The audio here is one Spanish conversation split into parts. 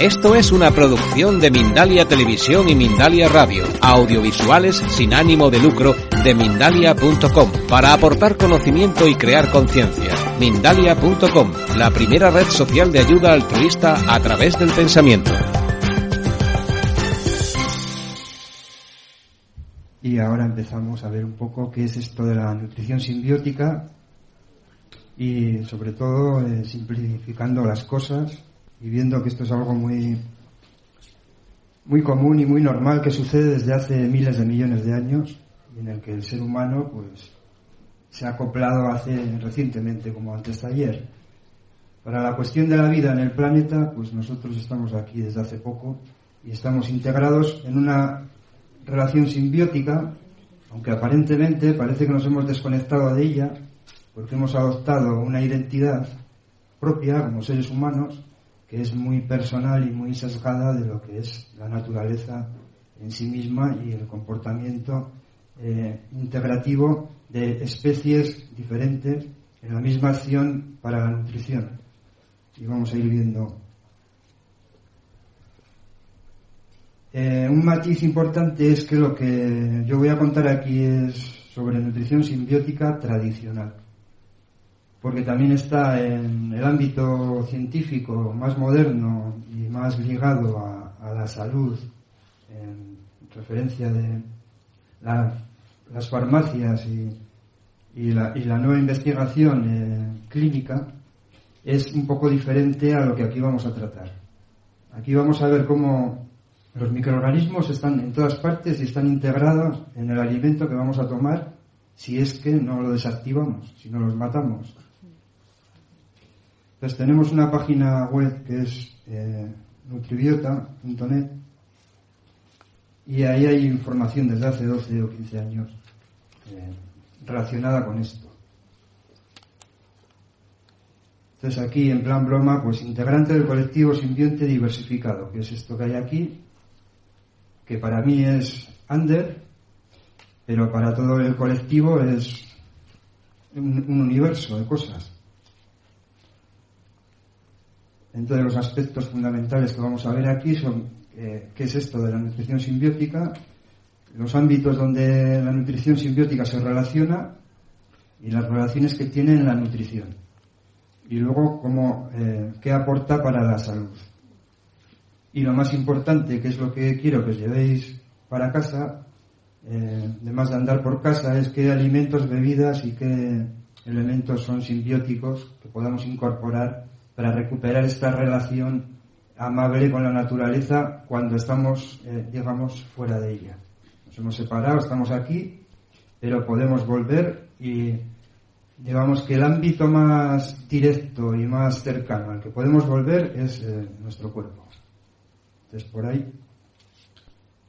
Esto es una producción de Mindalia Televisión y Mindalia Radio, audiovisuales sin ánimo de lucro de mindalia.com, para aportar conocimiento y crear conciencia. Mindalia.com, la primera red social de ayuda altruista a través del pensamiento. Y ahora empezamos a ver un poco qué es esto de la nutrición simbiótica y sobre todo eh, simplificando las cosas y viendo que esto es algo muy, muy común y muy normal que sucede desde hace miles de millones de años en el que el ser humano pues se ha acoplado hace recientemente como antes de ayer. Para la cuestión de la vida en el planeta, pues nosotros estamos aquí desde hace poco y estamos integrados en una relación simbiótica, aunque aparentemente parece que nos hemos desconectado de ella, porque hemos adoptado una identidad propia como seres humanos que es muy personal y muy sesgada de lo que es la naturaleza en sí misma y el comportamiento eh, integrativo de especies diferentes en la misma acción para la nutrición. Y vamos a ir viendo. Eh, un matiz importante es que lo que yo voy a contar aquí es sobre nutrición simbiótica tradicional porque también está en el ámbito científico más moderno y más ligado a, la salud, en referencia de las farmacias y, la, nueva investigación eh, clínica, es un poco diferente a lo que aquí vamos a tratar. Aquí vamos a ver cómo los microorganismos están en todas partes y están integrados en el alimento que vamos a tomar si es que no lo desactivamos, si no los matamos. Entonces tenemos una página web que es eh, nutribiota.net y ahí hay información desde hace 12 o 15 años eh, relacionada con esto. Entonces aquí en plan broma, pues integrante del colectivo simbionte diversificado, que es esto que hay aquí, que para mí es under, pero para todo el colectivo es un universo de cosas. Entonces los aspectos fundamentales que vamos a ver aquí son eh, qué es esto de la nutrición simbiótica, los ámbitos donde la nutrición simbiótica se relaciona y las relaciones que tiene en la nutrición. Y luego cómo, eh, qué aporta para la salud. Y lo más importante, que es lo que quiero que os llevéis para casa, eh, además de andar por casa, es qué alimentos, bebidas y qué elementos son simbióticos que podamos incorporar para recuperar esta relación amable con la naturaleza cuando estamos, eh, digamos, fuera de ella. Nos hemos separado, estamos aquí, pero podemos volver y digamos que el ámbito más directo y más cercano al que podemos volver es eh, nuestro cuerpo. Entonces por ahí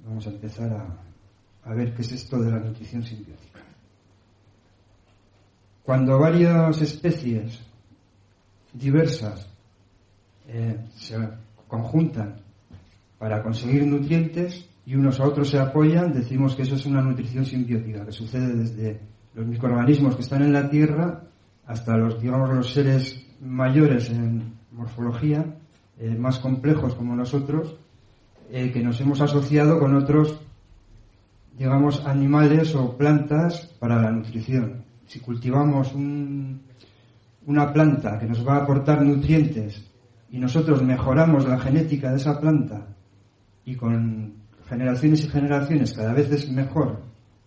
vamos a empezar a, a ver qué es esto de la nutrición simbiótica. Cuando varias especies diversas eh, se conjuntan para conseguir nutrientes y unos a otros se apoyan, decimos que eso es una nutrición simbiótica que sucede desde los microorganismos que están en la Tierra hasta los, digamos, los seres mayores en morfología, eh, más complejos como nosotros, eh, que nos hemos asociado con otros, digamos, animales o plantas para la nutrición. Si cultivamos un, una planta que nos va a aportar nutrientes y nosotros mejoramos la genética de esa planta y con generaciones y generaciones cada vez es mejor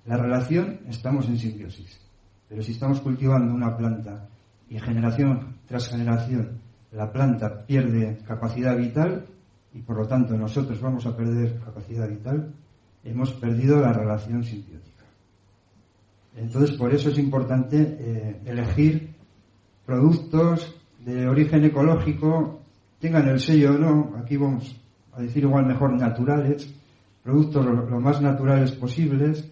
la relación, estamos en simbiosis. Pero si estamos cultivando una planta y generación tras generación la planta pierde capacidad vital y por lo tanto nosotros vamos a perder capacidad vital, hemos perdido la relación simbiótica. Entonces por eso es importante eh, elegir productos de origen ecológico tengan el sello o no, aquí vamos a decir igual mejor naturales, productos lo, más naturales posibles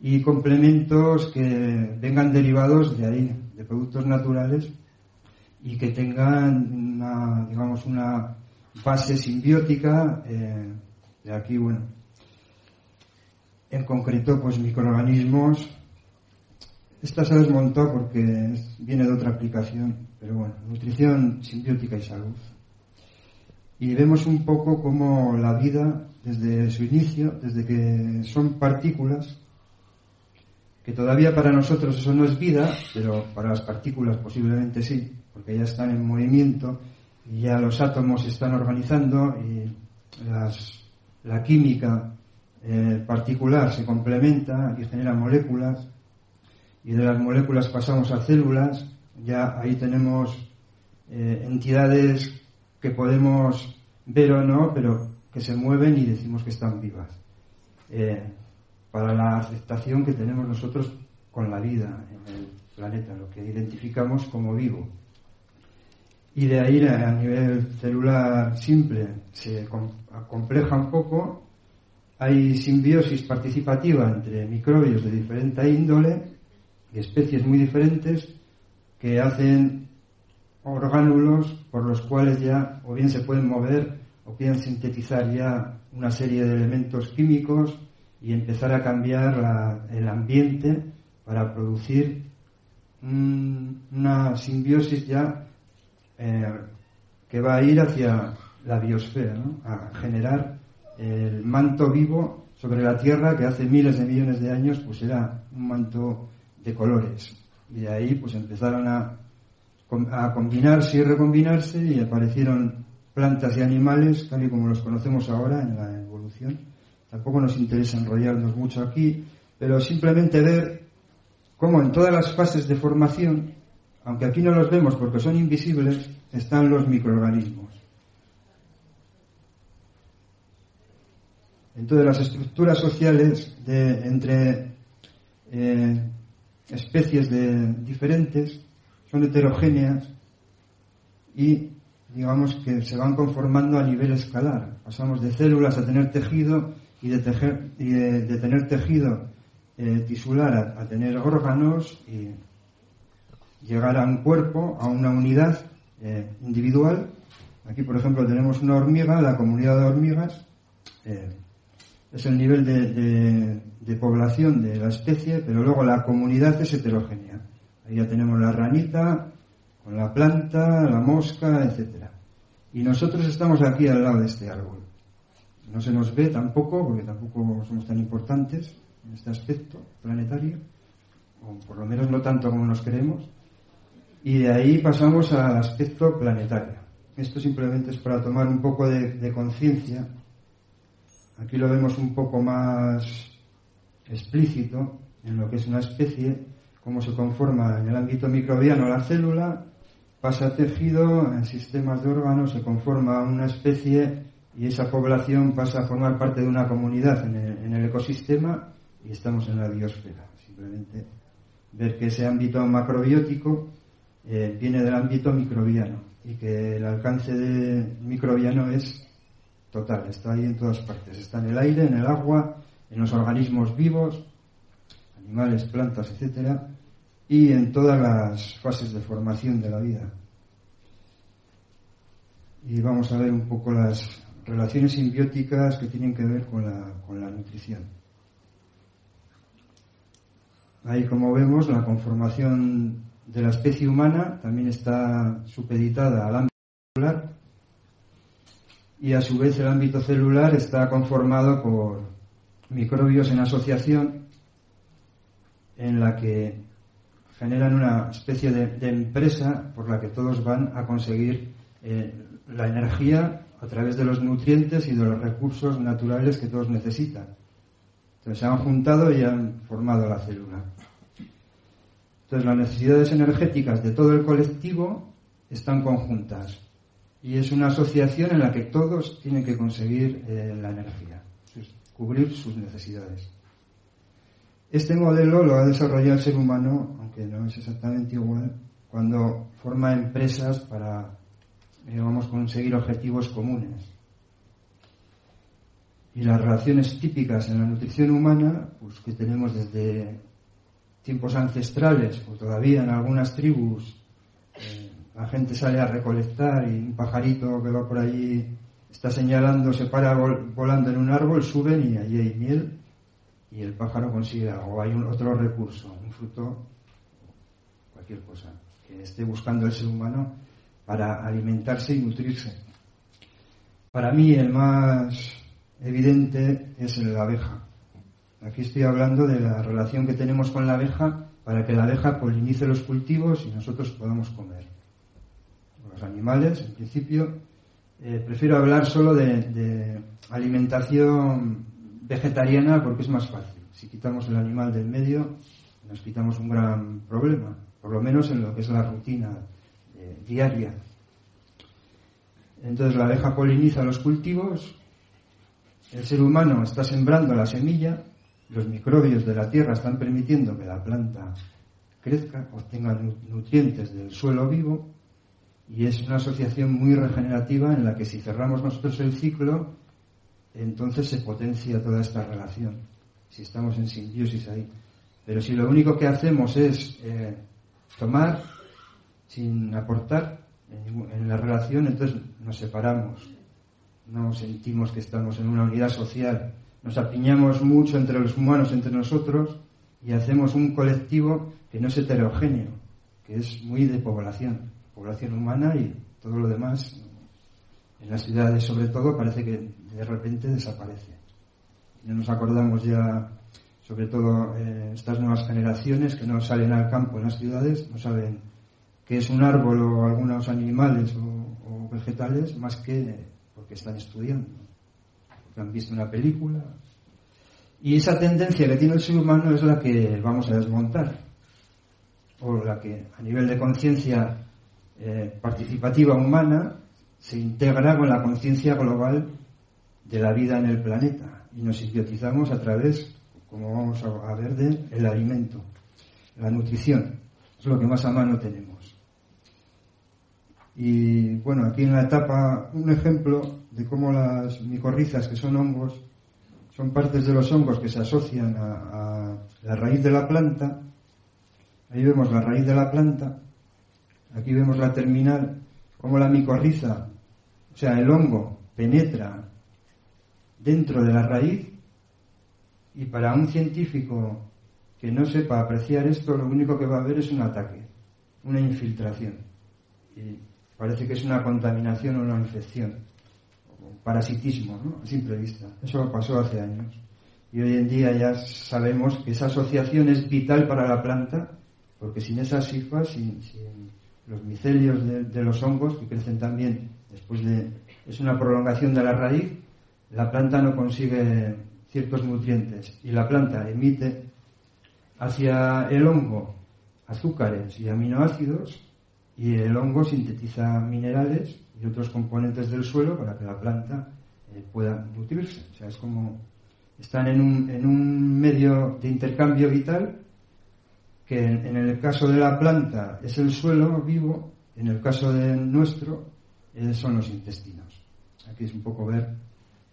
y complementos que vengan derivados de ahí, de productos naturales y que tengan una, digamos, una base simbiótica. Eh, de aquí, bueno, en concreto, pues microorganismos. Esta se desmontó porque viene de otra aplicación, pero bueno, nutrición simbiótica y salud. Y vemos un poco cómo la vida, desde su inicio, desde que son partículas, que todavía para nosotros eso no es vida, pero para las partículas posiblemente sí, porque ya están en movimiento y ya los átomos se están organizando y la química eh, particular se complementa y genera moléculas y de las moléculas pasamos a células, ya ahí tenemos eh, entidades que podemos ver o no, pero que se mueven y decimos que están vivas. Eh, para la aceptación que tenemos nosotros con la vida en el planeta, lo que identificamos como vivo. Y de ahí a nivel celular simple se compleja un poco hay simbiosis participativa entre microbios de diferente índole especies muy diferentes que hacen orgánulos por los cuales ya o bien se pueden mover o bien sintetizar ya una serie de elementos químicos y empezar a cambiar el ambiente para producir una simbiosis ya eh, que va a ir hacia la biosfera, a generar el manto vivo sobre la Tierra que hace miles de millones de años pues era un manto de colores. Y de ahí pues empezaron a, a combinarse y recombinarse y aparecieron plantas y animales tal y como los conocemos ahora en la evolución. Tampoco nos interesa enrollarnos mucho aquí pero simplemente ver cómo en todas las fases de formación aunque aquí no los vemos porque son invisibles están los microorganismos. Entonces las estructuras sociales de, entre eh, especies de, diferentes son heterogéneas y digamos que se van conformando a nivel escalar. Pasamos de células a tener tejido y de, tener tejido eh, tisular a, tener órganos y llegar a un cuerpo, a una unidad eh, individual. Aquí, por ejemplo, tenemos una hormiga, la comunidad de hormigas, es el nivel de, población de la especie, pero luego la comunidad es heterogénea. Ahí ya tenemos la ranita, con la planta, la mosca, etc. Y nosotros estamos aquí al lado de este árbol. No se nos ve tampoco, porque tampoco somos tan importantes en este aspecto planetario, o por lo menos no tanto como nos creemos. Y de ahí pasamos al aspecto planetario. Esto simplemente es para tomar un poco de conciencia Aquí lo vemos un poco más explícito en lo que es una especie, cómo se conforma en el ámbito microbiano la célula, pasa a tejido, en sistemas de órganos se conforma una especie y esa población pasa a formar parte de una comunidad en el, ecosistema y estamos en la biosfera. Simplemente ver que ese ámbito macrobiótico eh, viene del ámbito microbiano y que el alcance de microbiano es total, está ahí en todas partes. Está en el aire, en el agua, en los organismos vivos, animales, plantas, etcétera, y en todas las fases de formación de la vida. Y vamos a ver un poco las relaciones simbióticas que tienen que ver con la, con la nutrición. Ahí, como vemos, la conformación de la especie humana también está supeditada al ámbito celular y a su vez el ámbito celular está conformado por microbios en asociación en la que generan una especie de, empresa por la que todos van a conseguir eh, la energía a través de los nutrientes y de los recursos naturales que todos necesitan. Entonces se han juntado y han formado la célula. Entonces las necesidades energéticas de todo el colectivo están conjuntas y es una asociación en la que todos tienen que conseguir eh, la energía, cubrir sus necesidades. Este modelo lo ha desarrollado el ser humano, aunque no es exactamente igual, cuando forma empresas para vamos a conseguir objetivos comunes. Y las relaciones típicas en la nutrición humana, pues que tenemos desde tiempos ancestrales o todavía en algunas tribus, eh, la gente sale a recolectar y un pajarito que va por allí está señalando, se para volando en un árbol, suben y allí hay miel y el pájaro consigue algo. Hay un, otro recurso, un fruto, cualquier cosa, que esté buscando el ser humano para alimentarse y nutrirse. Para mí el más evidente es la abeja. Aquí estoy hablando de la relación que tenemos con la abeja para que la abeja polinice los cultivos y nosotros podamos comer. Los animales, en principio, eh, prefiero hablar solo de, alimentación vegetariana porque es más fácil. Si quitamos el animal del medio, nos quitamos un gran problema, por lo menos en lo que es la rutina eh, diaria. Entonces la abeja poliniza los cultivos, el ser humano está sembrando la semilla, los microbios de la tierra están permitiendo que la planta crezca, obtenga nutrientes del suelo vivo y es una asociación muy regenerativa en la que si cerramos nosotros el ciclo, entonces se potencia toda esta relación, si estamos en simbiosis ahí. Pero si lo único que hacemos es eh, tomar sin aportar en, en la relación, entonces nos separamos, no sentimos que estamos en una unidad social, nos apiñamos mucho entre los humanos, entre nosotros, y hacemos un colectivo que no es heterogéneo, que es muy de población población humana y todo lo demás, en las ciudades sobre todo, parece que de repente desaparece. No nos acordamos ya, sobre todo eh, estas nuevas generaciones que no salen al campo en las ciudades, no saben qué es un árbol o algunos animales o, vegetales, más que porque están estudiando, porque han visto una película. Y esa tendencia que tiene el ser humano es la que vamos a desmontar, o la que a nivel de conciencia eh, participativa humana se integra con la conciencia global de la vida en el planeta y nos simbiotizamos a través, como vamos a ver, del el alimento, la nutrición. Es lo que más a mano tenemos. Y bueno, aquí en la etapa un ejemplo de cómo las micorrizas, que son hongos, son partes de los hongos que se asocian a la raíz de la planta. Ahí vemos la raíz de la planta Aquí vemos la terminal, como la micorriza, o sea, el hongo, penetra dentro de la raíz y para un científico que no sepa apreciar esto, lo único que va a ver es un ataque, una infiltración. Y parece que es una contaminación o una infección, un parasitismo, ¿no? A simple vista. Eso pasó hace años. Y hoy en día ya sabemos que esa asociación es vital para la planta, porque sin esas cifras, sin los micelios de, los hongos que crecen también después de es una prolongación de la raíz la planta no consigue ciertos nutrientes y la planta emite hacia el hongo azúcares y aminoácidos y el hongo sintetiza minerales y otros componentes del suelo para que la planta eh, pueda nutrirse. O sea, es como están en un, en un medio de intercambio vital que en el caso de la planta es el suelo vivo, en el caso de nuestro eh, son los intestinos. Aquí es un poco ver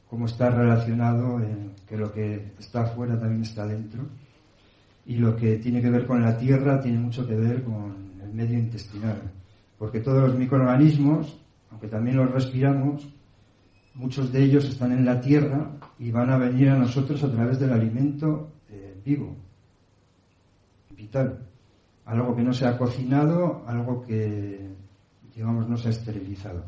cómo está relacionado que lo que está afuera también está dentro y lo que tiene que ver con la tierra tiene mucho que ver con el medio intestinal, porque todos los microorganismos, aunque también los respiramos, muchos de ellos están en la tierra y van a venir a nosotros a través del alimento eh, vivo Algo que no se ha cocinado, algo que, digamos, no se ha esterilizado.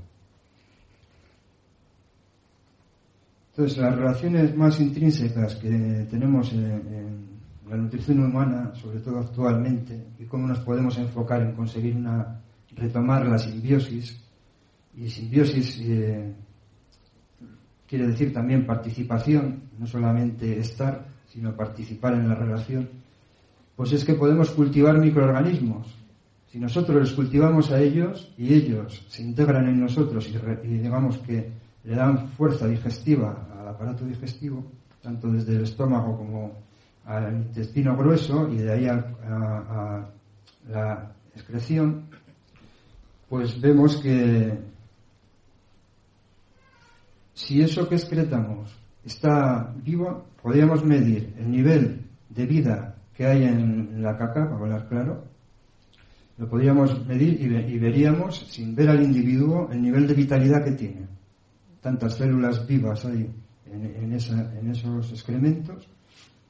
Entonces, las relaciones más intrínsecas que tenemos en, la nutrición humana, sobre todo actualmente, y cómo nos podemos enfocar en conseguir una, retomar la simbiosis, y simbiosis eh, quiere decir también participación, no solamente estar, sino participar en la relación, pues es que podemos cultivar microorganismos. Si nosotros les cultivamos a ellos y ellos se integran en nosotros y, digamos que le dan fuerza digestiva al aparato digestivo, tanto desde el estómago como al intestino grueso y de ahí a, la excreción, pues vemos que si eso que excretamos está vivo, podríamos medir el nivel de vida que hay en la caca, para hablar claro, lo podríamos medir y, veríamos, sin ver al individuo, el nivel de vitalidad que tiene. Tantas células vivas hay en, esos excrementos,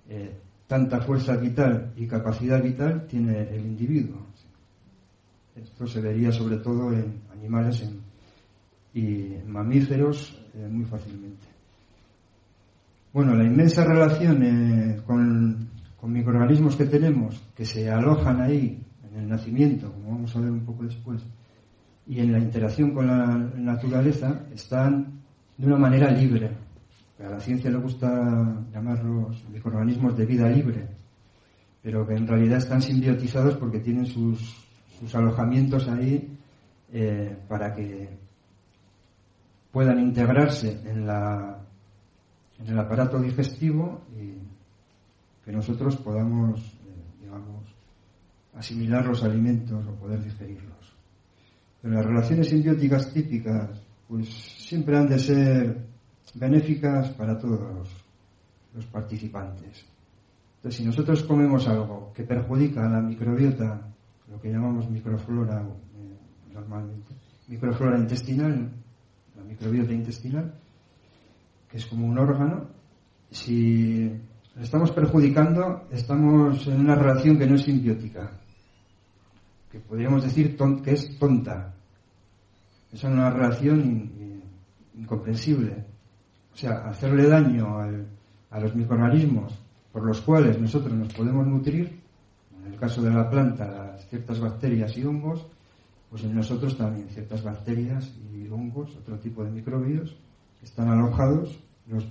eh, tanta fuerza vital y capacidad vital tiene el individuo. Esto se vería sobre todo en animales y mamíferos eh, muy fácilmente. Bueno, la inmensa relación eh, con, con microorganismos que tenemos, que se alojan ahí en el nacimiento, como vamos a ver un poco después, y en la interacción con la naturaleza, están de una manera libre. A la ciencia le gusta llamarlos microorganismos de vida libre, pero que en realidad están simbiotizados porque tienen sus, alojamientos ahí eh, para que puedan integrarse en, en el aparato digestivo y que nosotros podamos, eh, digamos, asimilar los alimentos o poder digerirlos. Pero las relaciones simbióticas típicas, pues siempre han de ser benéficas para todos los, participantes. Entonces, si nosotros comemos algo que perjudica a la microbiota, lo que llamamos microflora eh, normalmente, microflora intestinal, la microbiota intestinal, que es como un órgano, si estamos perjudicando, estamos en una relación que no es simbiótica, que podríamos decir que es tonta. Es una relación incomprensible. O sea, hacerle daño a los microorganismos por los cuales nosotros nos podemos nutrir, en el caso de la planta, ciertas bacterias y hongos, pues en nosotros también ciertas bacterias y hongos, otro tipo de microbios, están alojados, los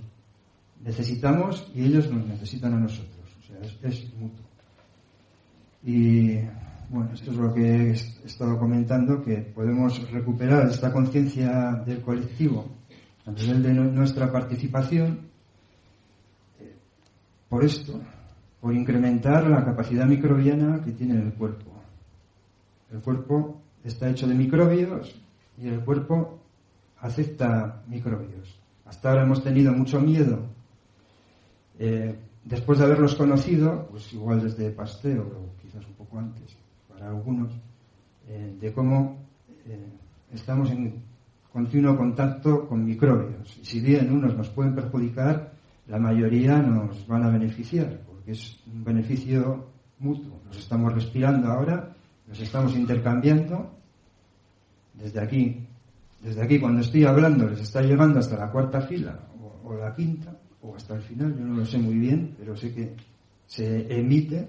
necesitamos y ellos nos necesitan a nosotros. O sea, es, mutuo. Y bueno, esto es lo que he estado comentando, que podemos recuperar esta conciencia del colectivo a nivel de nuestra participación eh, por esto, por incrementar la capacidad microbiana que tiene el cuerpo. El cuerpo está hecho de microbios y el cuerpo acepta microbios. Hasta ahora hemos tenido mucho miedo eh, después de haberlos conocido, pues igual desde Pasteur o quizás un poco antes, para algunos, eh, de cómo eh, estamos en continuo contacto con microbios. Y si bien unos nos pueden perjudicar, la mayoría nos van a beneficiar, porque es un beneficio mutuo. Nos estamos respirando ahora, nos estamos intercambiando. Desde aquí, desde aquí cuando estoy hablando, les está llegando hasta la cuarta fila o la quinta o hasta el final, yo no lo sé muy bien, pero sé que se emite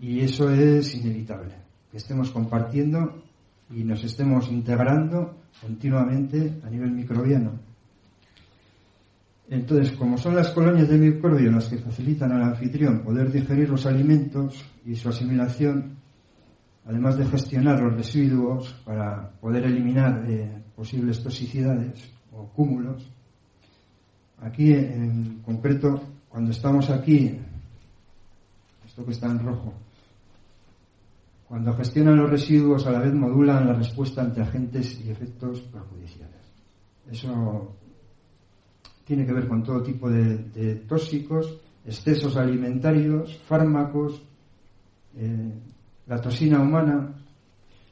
y eso es inevitable, que estemos compartiendo y nos estemos integrando continuamente a nivel microbiano. Entonces, como son las colonias de microbios las que facilitan al anfitrión poder digerir los alimentos y su asimilación, además de gestionar los residuos para poder eliminar eh, posibles toxicidades o cúmulos, Aquí en concreto, cuando estamos aquí, esto que está en rojo, cuando gestionan los residuos a la vez modulan la respuesta ante agentes y efectos perjudiciales. Eso tiene que ver con todo tipo de, tóxicos, excesos alimentarios, fármacos, eh, la toxina humana.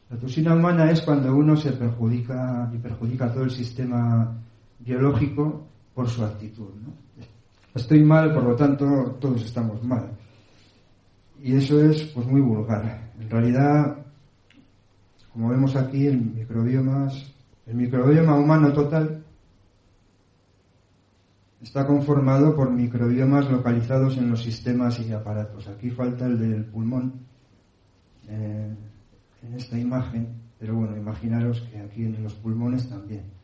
La toxina humana es cuando uno se perjudica y perjudica todo el sistema biológico por su actitud. Estoy mal, por lo tanto, todos estamos mal. Y eso es pues muy vulgar. En realidad, como vemos aquí, el microbiomas, el microbioma humano total está conformado por microbiomas localizados en los sistemas y aparatos. Aquí falta el del pulmón eh, en esta imagen, pero bueno, imaginaros que aquí en los pulmones también.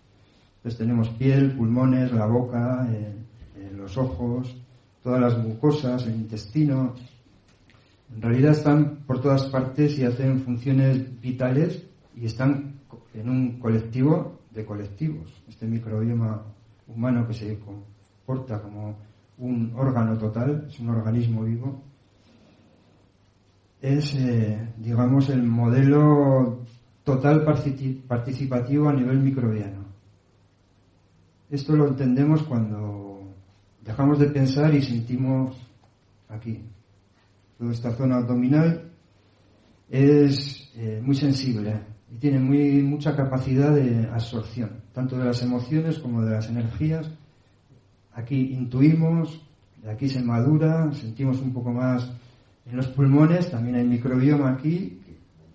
Entonces tenemos piel, pulmones, la boca, eh, eh, los ojos, todas las mucosas, el intestino. En realidad están por todas partes y hacen funciones vitales y están en un colectivo de colectivos. Este microbioma humano que se comporta como un órgano total, es un organismo vivo, es, eh, digamos, el modelo total participativo a nivel microbiano. Esto lo entendemos cuando dejamos de pensar y sentimos aquí. Toda esta zona abdominal es eh, muy sensible y tiene muy, mucha capacidad de absorción, tanto de las emociones como de las energías. Aquí intuimos, aquí se madura, sentimos un poco más en los pulmones, también hay microbioma aquí.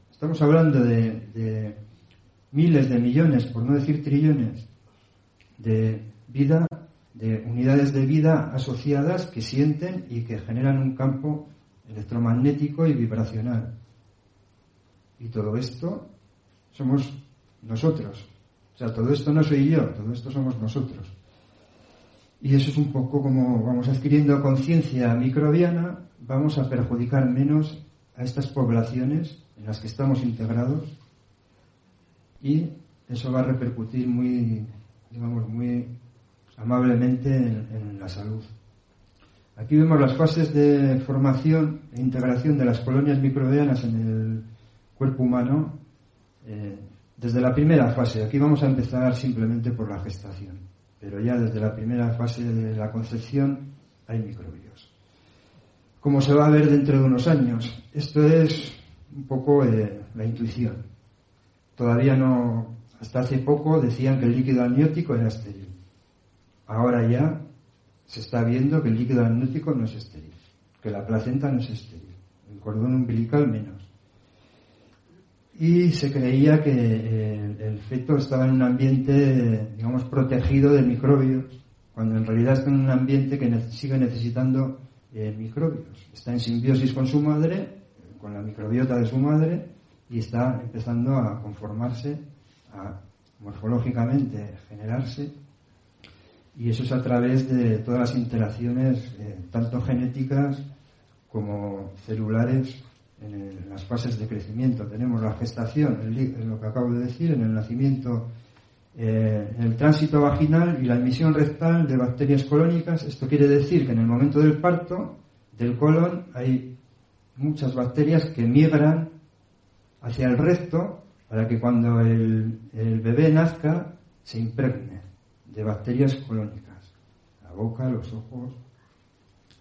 Estamos hablando de miles de millones, por no decir trillones, de vida, de unidades de vida asociadas que sienten y que generan un campo electromagnético y vibracional. Y todo esto somos nosotros. O sea, todo esto no soy yo, todo esto somos nosotros. Y eso es un poco como vamos adquiriendo conciencia microbiana, vamos a perjudicar menos a estas poblaciones en las que estamos integrados y eso va a repercutir muy, digamos, muy amablemente en, la salud. Aquí vemos las fases de formación e integración de las colonias microbianas en el cuerpo humano eh, desde la primera fase. Aquí vamos a empezar simplemente por la gestación, pero ya desde la primera fase de la concepción hay microbios. Como se va a ver dentro de unos años, esto es un poco eh, la intuición. Todavía no, hasta hace poco decían que el líquido amniótico era estéril. Ahora ya se está viendo que el líquido amniótico no es estéril, que la placenta no es estéril, el cordón umbilical menos. Y se creía que eh, el, feto estaba en un ambiente, digamos, protegido de microbios, cuando en realidad está en un ambiente que sigue necesitando eh, microbios. Está en simbiosis con su madre, con la microbiota de su madre, y está empezando a conformarse, a morfológicamente generarse, y eso es a través de todas las interacciones, eh, tanto genéticas como celulares, en, las fases de crecimiento. Tenemos la gestación, en lo que acabo de decir, en el nacimiento, eh, en el tránsito vaginal y la emisión rectal de bacterias colónicas. Esto quiere decir que en el momento del parto del colon hay muchas bacterias que migran hacia el recto para que cuando el, bebé nazca se impregne de bacterias colónicas. La boca, los ojos,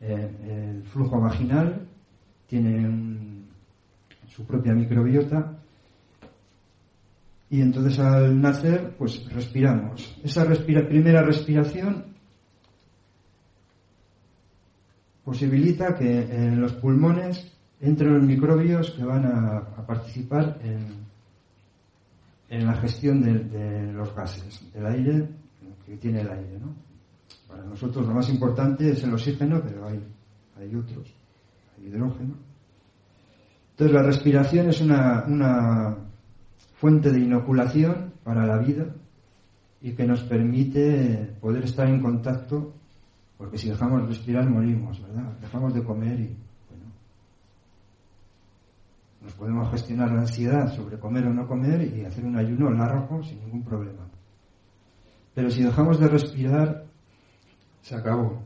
eh, el flujo vaginal tiene su propia microbiota y entonces al nacer pues respiramos. Esa primera respiración posibilita que en los pulmones entre los microbios que van a, participar en, en, la gestión de, los gases, del aire que tiene el aire. ¿no? Para nosotros lo más importante es el oxígeno, pero hay, hay otros, hay hidrógeno. Entonces la respiración es una, una fuente de inoculación para la vida y que nos permite poder estar en contacto, porque si dejamos de respirar morimos, ¿verdad? Dejamos de comer y nos podemos gestionar la ansiedad sobre comer o no comer y hacer un ayuno largo sin ningún problema. Pero si dejamos de respirar, se acabó.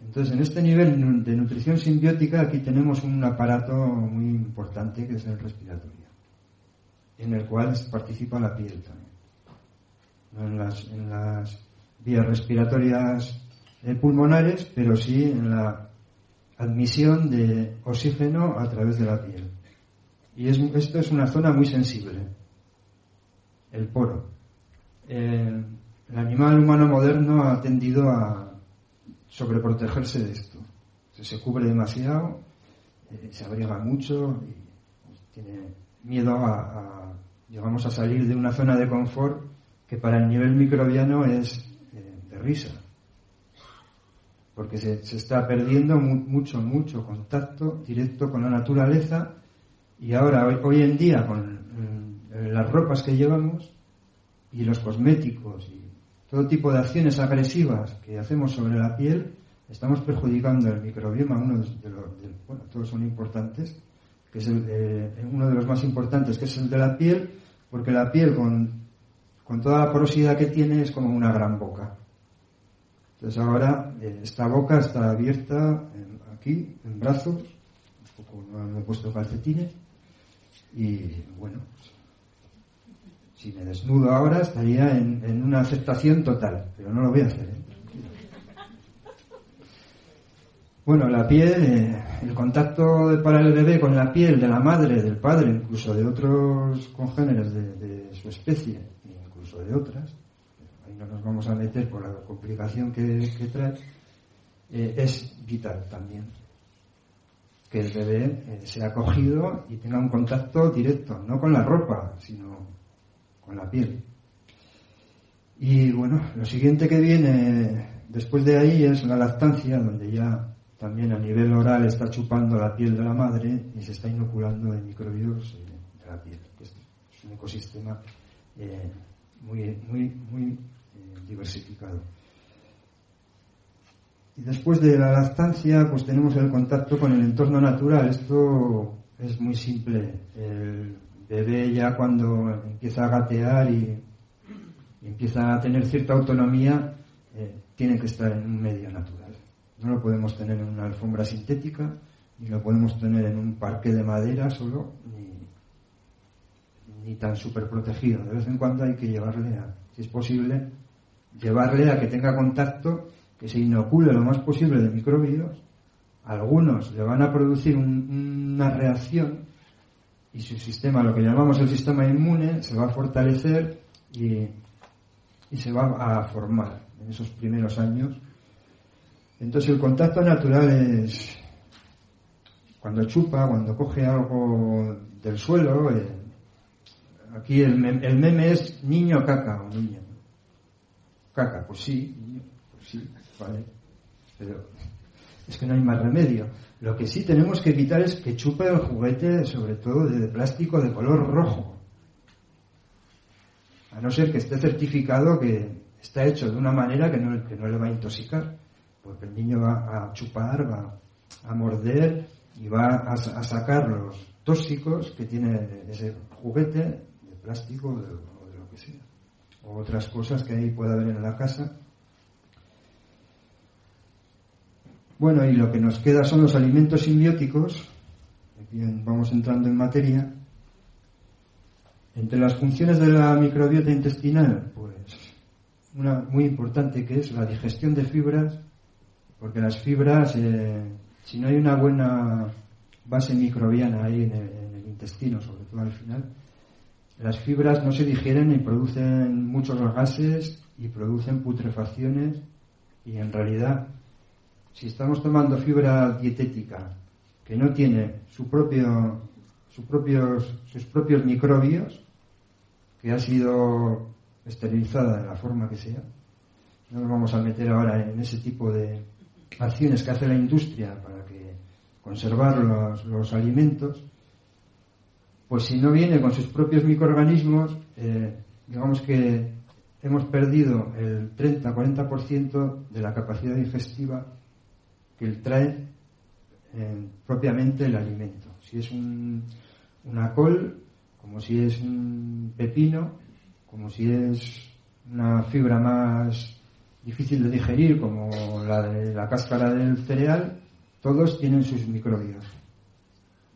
Entonces, en este nivel de nutrición simbiótica, aquí tenemos un aparato muy importante que es el respiratorio, en el cual participa la piel también. En las, en las vías respiratorias eh, pulmonares, pero sí en la admisión de oxígeno a través de la piel. Y esto es una zona muy sensible, el poro. el animal humano moderno ha tendido a sobreprotegerse de esto. Se, cubre demasiado, eh, se abriga mucho y pues, tiene miedo a, a, a salir de una zona de confort que para el nivel microbiano es eh, de risa. Porque se, se está perdiendo mucho, mucho contacto directo con la naturaleza y ahora, hoy, en día, con mm, las ropas que llevamos y los cosméticos y todo tipo de acciones agresivas que hacemos sobre la piel, estamos perjudicando el microbioma, uno de los, bueno, todos son importantes, que es uno de los más importantes, que es el de la piel, porque la piel con, con toda la porosidad que tiene es como una gran boca. Entonces ahora eh, esta boca está abierta aquí, en brazos, un poco no he puesto calcetines, y bueno, Si me desnudo ahora estaría en, una aceptación total, pero no lo voy a hacer. ¿eh? Bueno, la piel, eh, el contacto para el bebé con la piel de la madre, del padre, incluso de otros congéneres de, su especie, incluso de otras, ahí no nos vamos a meter por la complicación que, trae, eh, es vital también. Que el bebé eh, sea cogido y tenga un contacto directo, no con la ropa, sino con la piel. Y bueno, lo siguiente que viene después de ahí es la lactancia, donde ya también a nivel oral está chupando la piel de la madre y se está inoculando de microbios de la piel. es un ecosistema eh, muy, muy, muy eh, diversificado. Después de la lactancia, pues tenemos el contacto con el entorno natural. Esto es muy simple. El bebé ya cuando empieza a gatear y, empieza a tener cierta autonomía, eh, tiene que estar en un medio natural. No lo podemos tener en una alfombra sintética, ni lo podemos tener en un parque de madera solo, ni, tan súper protegido. De vez en cuando hay que llevarle a, si es posible, llevarle a que tenga contacto, que se inocule lo más posible de microbios. Algunos le van a producir una reacción y su sistema, lo que llamamos el sistema inmune, se va a fortalecer y, y se va a formar en esos primeros años entonces el contacto natural es cuando chupa, cuando coge algo del suelo. Eh, aquí el, meme es niño caca o niño. Caca, pues sí, pues sí, vale. Pero es que no hay más remedio. Lo que sí tenemos que evitar es que chupe el juguete, sobre todo de plástico de color rojo. A no ser que esté certificado que está hecho de una manera que no, que no le va a intoxicar porque el niño va a chupar, va a morder y va a, sacar los tóxicos que tiene ese juguete de plástico o de, lo que sea, o otras cosas que ahí pueda haber en la casa. Bueno, y lo que nos queda son los alimentos simbióticos. Aquí vamos entrando en materia. Entre las funciones de la microbiota intestinal, pues una muy importante que es la digestión de fibras porque las fibras, eh, si no hay una buena base microbiana ahí en el, intestino, sobre todo al final, las fibras no se digieren y producen muchos gases y producen putrefacciones y en realidad si estamos tomando fibra dietética que no tiene su propio, sus propios, sus propios microbios, que ha sido esterilizada de la forma que sea, no nos vamos a meter ahora en ese tipo de, acciones que hace la industria para que conservar los, alimentos, pues si no viene con sus propios microorganismos, eh, digamos que hemos perdido el 30-40% de la capacidad digestiva que trae eh, propiamente el alimento. Si es una col, como si es un pepino, como si es una fibra más difícil de digerir como la de la cáscara del cereal, todos tienen sus microbios.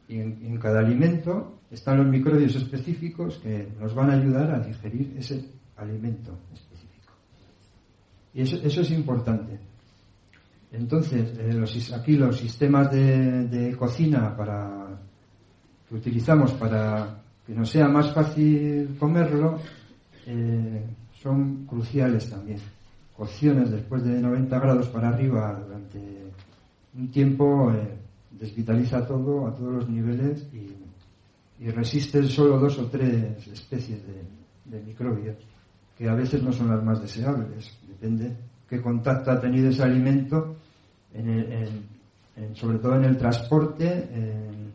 Y en, cada alimento están los microbios específicos que nos van a ayudar a digerir ese alimento específico. Y eso, es importante. Entonces, eh, aquí los sistemas de, cocina para, que utilizamos para que nos sea más fácil comerlo eh, son cruciales también cocciones después de 90 grados para arriba durante un tiempo eh, desvitaliza todo a todos los niveles y, resiste solo dos o tres especies de, microbios que a veces no son las más deseables. Depende qué contacto ha tenido ese alimento, sobre todo en el transporte,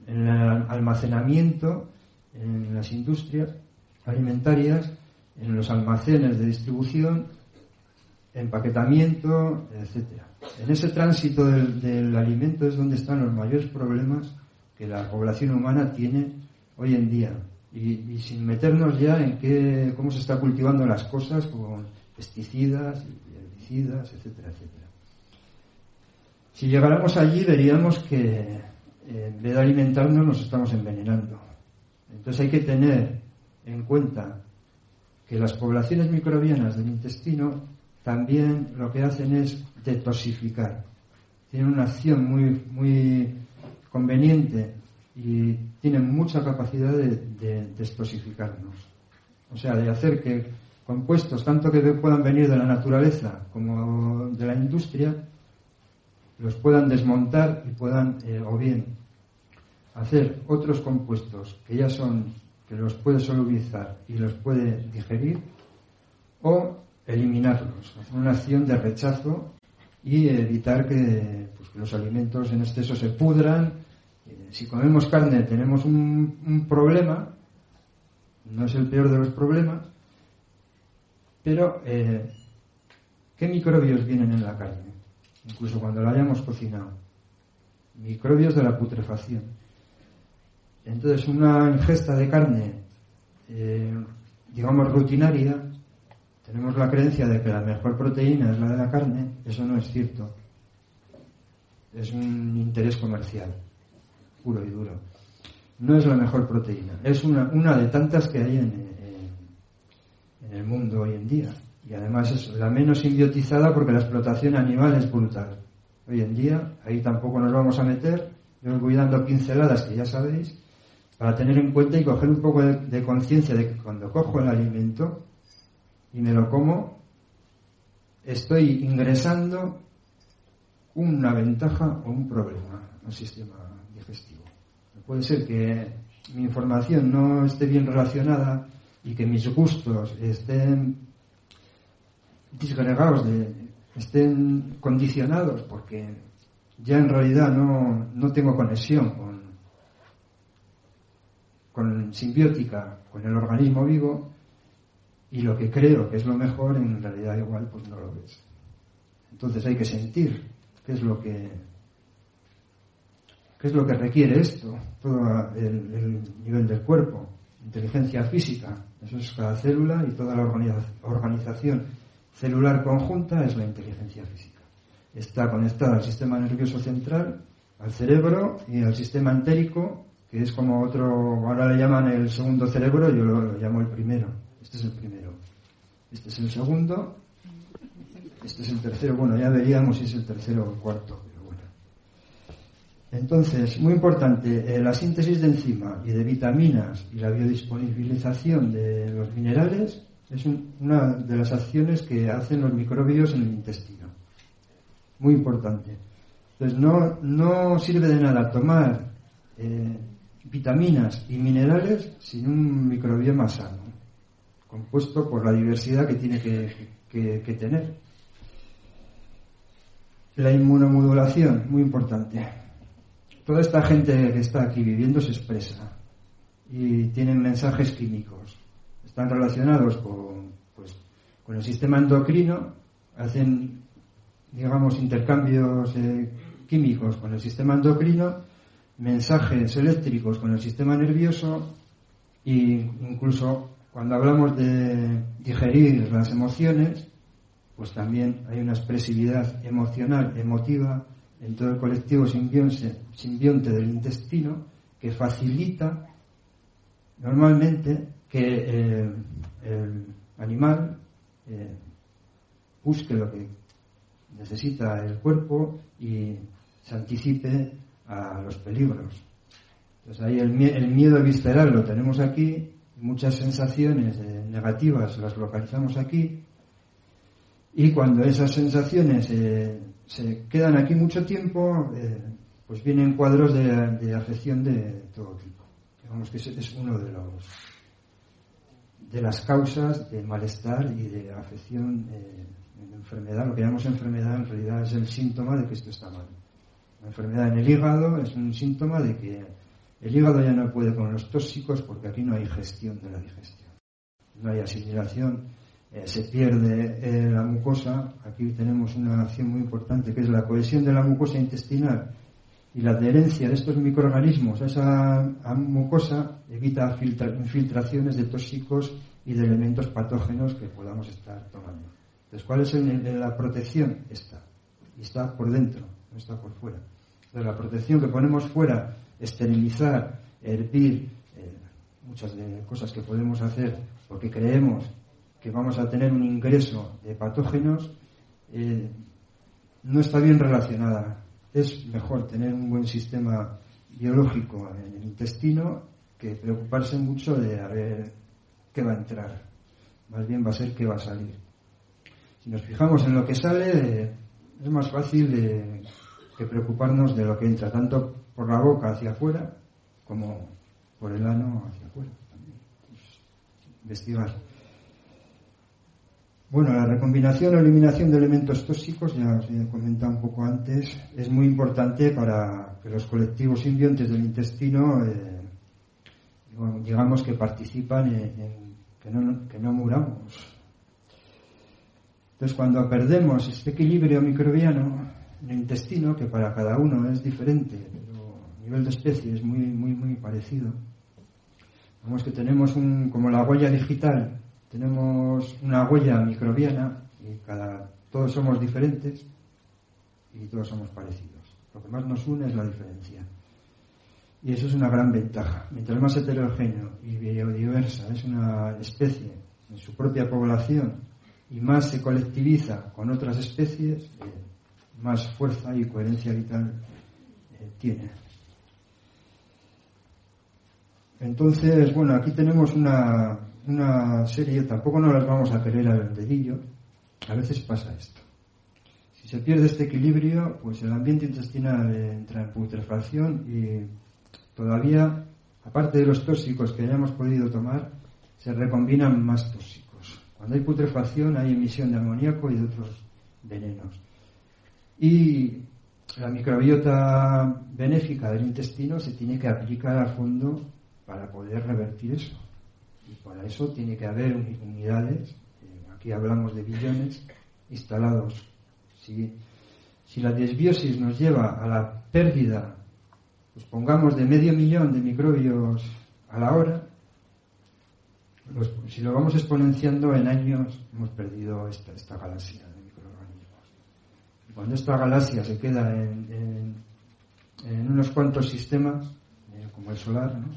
en el almacenamiento, en las industrias alimentarias, en los almacenes de distribución empaquetamiento, etcétera. En ese tránsito del, alimento es donde están los mayores problemas que la población humana tiene hoy en día. Y, sin meternos ya en qué, cómo se está cultivando las cosas con pesticidas, herbicidas, etcétera, etcétera. Si llegáramos allí veríamos que eh, en vez de alimentarnos nos estamos envenenando. Entonces hay que tener en cuenta que las poblaciones microbianas del intestino también lo que hacen es detoxificar. Tienen una acción muy, muy conveniente y tienen mucha capacidad de, de detoxificarnos. O sea, de hacer que compuestos, tanto que puedan venir de la naturaleza como de la industria, los puedan desmontar y puedan, eh, o bien, hacer otros compuestos que ya son, que los puede solubilizar y los puede digerir, o eliminarlos, hacer una acción de rechazo y evitar que, pues, los alimentos en exceso se pudran. Eh, si comemos carne tenemos un, un problema, no es el peor de los problemas, pero eh, ¿qué microbios vienen en la carne? Incluso cuando la hayamos cocinado. Microbios de la putrefacción. Entonces, una ingesta de carne, eh, digamos, rutinaria, tenemos la creencia de que la mejor proteína es la de la carne. Eso no es cierto. Es un interés comercial, puro y duro. No es la mejor proteína. Es una, una de tantas que hay en, en el mundo hoy en día. Y además es la menos simbiotizada porque la explotación animal es brutal. Hoy en día, ahí tampoco nos vamos a meter. Yo os voy dando pinceladas que ya sabéis, para tener en cuenta y coger un poco de, conciencia de que cuando cojo el alimento y me lo como, estoy ingresando una ventaja o un problema al sistema digestivo. Puede ser que mi información no esté bien relacionada y que mis gustos estén disgregados, de, estén condicionados, porque ya en realidad no, no tengo conexión con, con simbiótica, con el organismo vivo, y lo que creo que es lo mejor, en realidad igual pues no lo ves. Entonces hay que sentir qué es lo que qué es lo que requiere esto, todo el nivel del cuerpo, inteligencia física, eso es cada célula y toda la organización celular conjunta es la inteligencia física. Está conectada al sistema nervioso central, al cerebro y al sistema entérico, que es como otro, ahora le llaman el segundo cerebro, yo lo, llamo el primero. Este es el primero. Este es el segundo. Este es el tercero. Bueno, ya veríamos si es el tercero o el cuarto. Entonces, muy importante, eh, la síntesis de enzima y de vitaminas y la biodisponibilización de los minerales es una de las acciones que hacen los microbios en el intestino. Muy importante. Entonces, no, no sirve de nada tomar eh, vitaminas y minerales sin un microbioma sano, compuesto por la diversidad que tiene que tener. La inmunomodulación, muy importante toda esta gente que está aquí viviendo se expresa y tienen mensajes químicos. Están relacionados con, pues, con el sistema endocrino, hacen, digamos, intercambios eh, químicos con el sistema endocrino, mensajes eléctricos con el sistema nervioso e incluso cuando hablamos de digerir las emociones, pues también hay una expresividad emocional, emotiva, en todo el colectivo simbionte, del intestino que facilita normalmente que eh, el animal eh, busque lo que necesita el cuerpo y se anticipe a los peligros. Entonces ahí el, miedo visceral lo tenemos aquí, muchas sensaciones eh, negativas las localizamos aquí y cuando esas sensaciones se quedan aquí mucho tiempo, eh, pues vienen cuadros de, afección de todo tipo. Digamos que es uno de los de las causas de malestar y de afección eh, en enfermedad. Lo que llamamos enfermedad en realidad es el síntoma de que esto está mal. La enfermedad en el hígado es un síntoma de que el hígado ya no puede con los tóxicos porque aquí no hay gestión de la digestión. No hay asimilación eh, se pierde eh, la mucosa, aquí tenemos una acción muy importante que es la cohesión de la mucosa intestinal y la adherencia de estos microorganismos a esa mucosa evita infiltraciones de tóxicos y de elementos patógenos que podamos estar tomando. Entonces, ¿cuál es la protección? Esta. Y está por dentro, no está por fuera. Entonces, la protección que ponemos fuera, esterilizar, hervir, eh, muchas de cosas que podemos hacer porque creemos que vamos a tener un ingreso de patógenos eh, no está bien relacionada. Es mejor tener un buen sistema biológico en el intestino que preocuparse mucho de a ver qué va a entrar. Más bien va a ser qué va a salir. Si nos fijamos en lo que sale, es más fácil que preocuparnos de lo que entra, tanto por la boca hacia afuera como por el ano hacia afuera. Pues, investigar. Bueno, la recombinación o eliminación de elementos tóxicos, ya os he comentado un poco antes, es muy importante para que los colectivos simbiontes del intestino, eh, digamos que participan en, que, no, muramos. Entonces, cuando perdemos este equilibrio microbiano en el intestino, que para cada uno es diferente, pero a nivel de especie es muy, muy, muy parecido, vemos que tenemos un, como la huella digital tenemos una huella microbiana y cada, todos somos diferentes y todos somos parecidos. Lo que más nos une es la diferencia. Y eso es una gran ventaja. Mientras más heterogéneo y biodiversa es una especie en su propia población y más se colectiviza con otras especies, eh, más fuerza y coherencia vital eh, tiene. Entonces, bueno, aquí tenemos una, una serie, tampoco no las vamos a querer al dedillo, a veces pasa esto. Si se pierde este equilibrio, pues el ambiente intestinal entra en putrefacción y todavía, aparte de los tóxicos que hayamos podido tomar, se recombinan más tóxicos. Cuando hay putrefacción hay emisión de amoníaco y de otros venenos. Y la microbiota benéfica del intestino se tiene que aplicar a fondo para poder revertir eso. Y para eso tiene que haber unidades, eh, aquí hablamos de billones, instalados. Si, la desbiosis nos lleva a la pérdida, pues pongamos de medio millón de microbios a la hora, si lo vamos exponenciando en años, hemos perdido esta, esta galaxia de microorganismos. Cuando esta galaxia se queda en, en, unos cuantos sistemas, eh, como el solar, ¿no?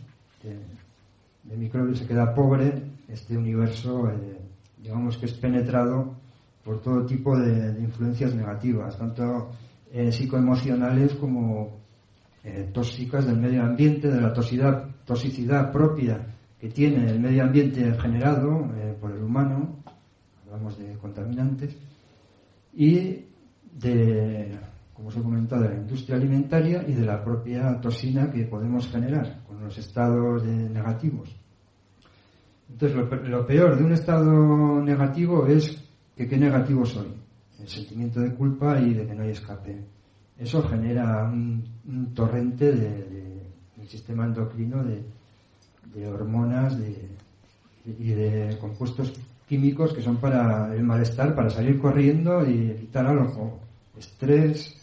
De microbios se queda pobre, este universo, eh, digamos que es penetrado por todo tipo de, influencias negativas, tanto eh, psicoemocionales como eh, tóxicas del medio ambiente, de la toxicidad, toxicidad propia que tiene el medio ambiente generado por el humano, hablamos de contaminantes, y de, como os he comentado, de la industria alimentaria y de la propia toxina que podemos generar los estados negativos. Entonces, lo, peor de un estado negativo es que qué negativo soy. El sentimiento de culpa y de que no hay escape. Eso genera un, torrente de, del sistema endocrino de, hormonas y de compuestos químicos que son para el malestar, para salir corriendo y evitar algo. Estrés,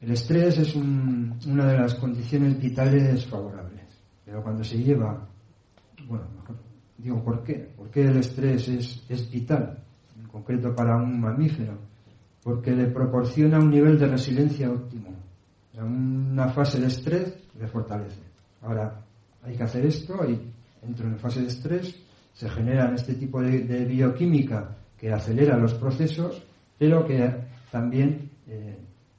el estrés es una de las condiciones vitales favorables, pero cuando se lleva, bueno, mejor, digo, ¿por qué? ¿Por qué el estrés es, es vital, en concreto para un mamífero? Porque le proporciona un nivel de resiliencia óptimo. Una fase de estrés le fortalece. Ahora, hay que hacer esto y entro en fase de estrés, se genera este tipo de, bioquímica que acelera los procesos, pero que también eh,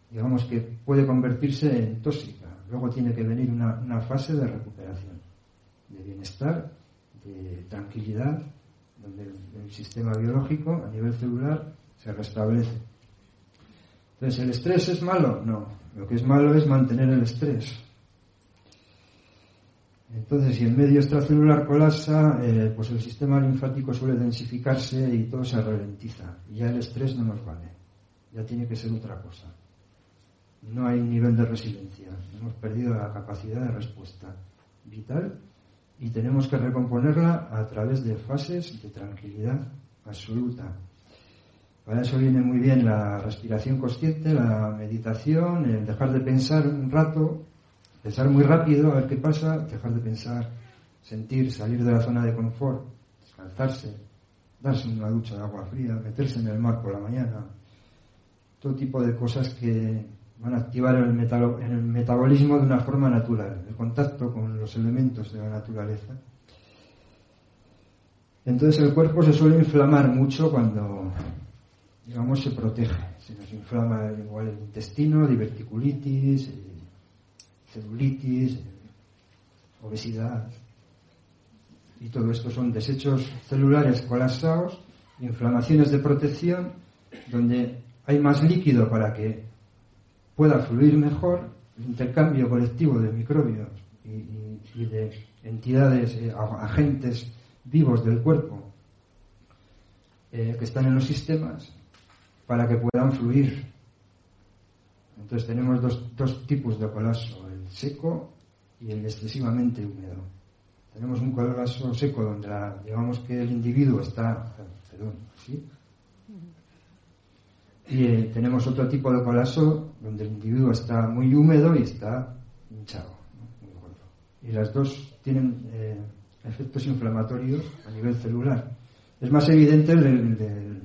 digamos que puede convertirse en tóxica. Luego tiene que venir una, fase de recuperación, de bienestar, de tranquilidad, donde el, sistema biológico a nivel celular se restablece. Entonces, ¿el estrés es malo? No. Lo que es malo es mantener el estrés. Entonces, si el medio extracelular colapsa, eh, pues el sistema linfático suele densificarse y todo se ralentiza. Y ya el estrés no nos vale. Ya tiene que ser otra cosa no hay nivel de resiliencia. Hemos perdido la capacidad de respuesta vital y tenemos que recomponerla a través de fases de tranquilidad absoluta. Para eso viene muy bien la respiración consciente, la meditación, el dejar de pensar un rato, pensar muy rápido a ver qué pasa, dejar de pensar, sentir, salir de la zona de confort, descansarse, darse una ducha de agua fría, meterse en el mar por la mañana, todo tipo de cosas que van a activar el, el metabolismo de una forma natural, el contacto con los elementos de la naturaleza. Entonces el cuerpo se suele inflamar mucho cuando, digamos, se protege. Se nos inflama igual el intestino, diverticulitis, eh, celulitis, eh, obesidad. Y todo esto son desechos celulares colapsados, inflamaciones de protección, donde hay más líquido para que pueda fluir mejor el intercambio colectivo de microbios y, de entidades, eh, agentes vivos del cuerpo eh, que están en los sistemas para que puedan fluir. Entonces tenemos dos, dos tipos de colapso, el seco y el excesivamente húmedo. Tenemos un colapso seco donde digamos que el individuo está, perdón, ¿sí? Y eh, tenemos otro tipo de colapso donde el individuo está muy húmedo y está hinchado. Y las dos tienen eh, efectos inflamatorios a nivel celular. Es más evidente el del,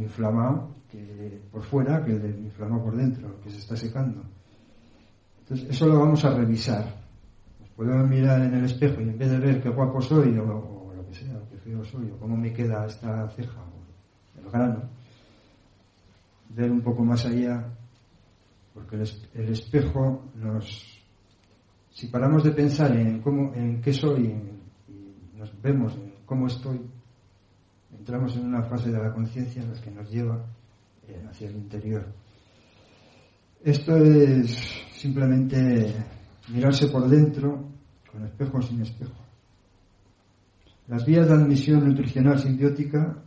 inflamado que por fuera que el del inflamado por dentro, que se está secando. Entonces, eso lo vamos a revisar. Nos podemos mirar en el espejo y en vez de ver qué guapo soy o, lo que sea, qué feo soy, o cómo me queda esta ceja o el grano, ver un poco más allá, porque el, espejo nos... Si paramos de pensar en, cómo, en qué soy y nos vemos en cómo estoy, entramos en una fase de la conciencia en la que nos lleva eh, hacia el interior. Esto es simplemente mirarse por dentro, con espejo o sin espejo. Las vías de admisión nutricional simbiótica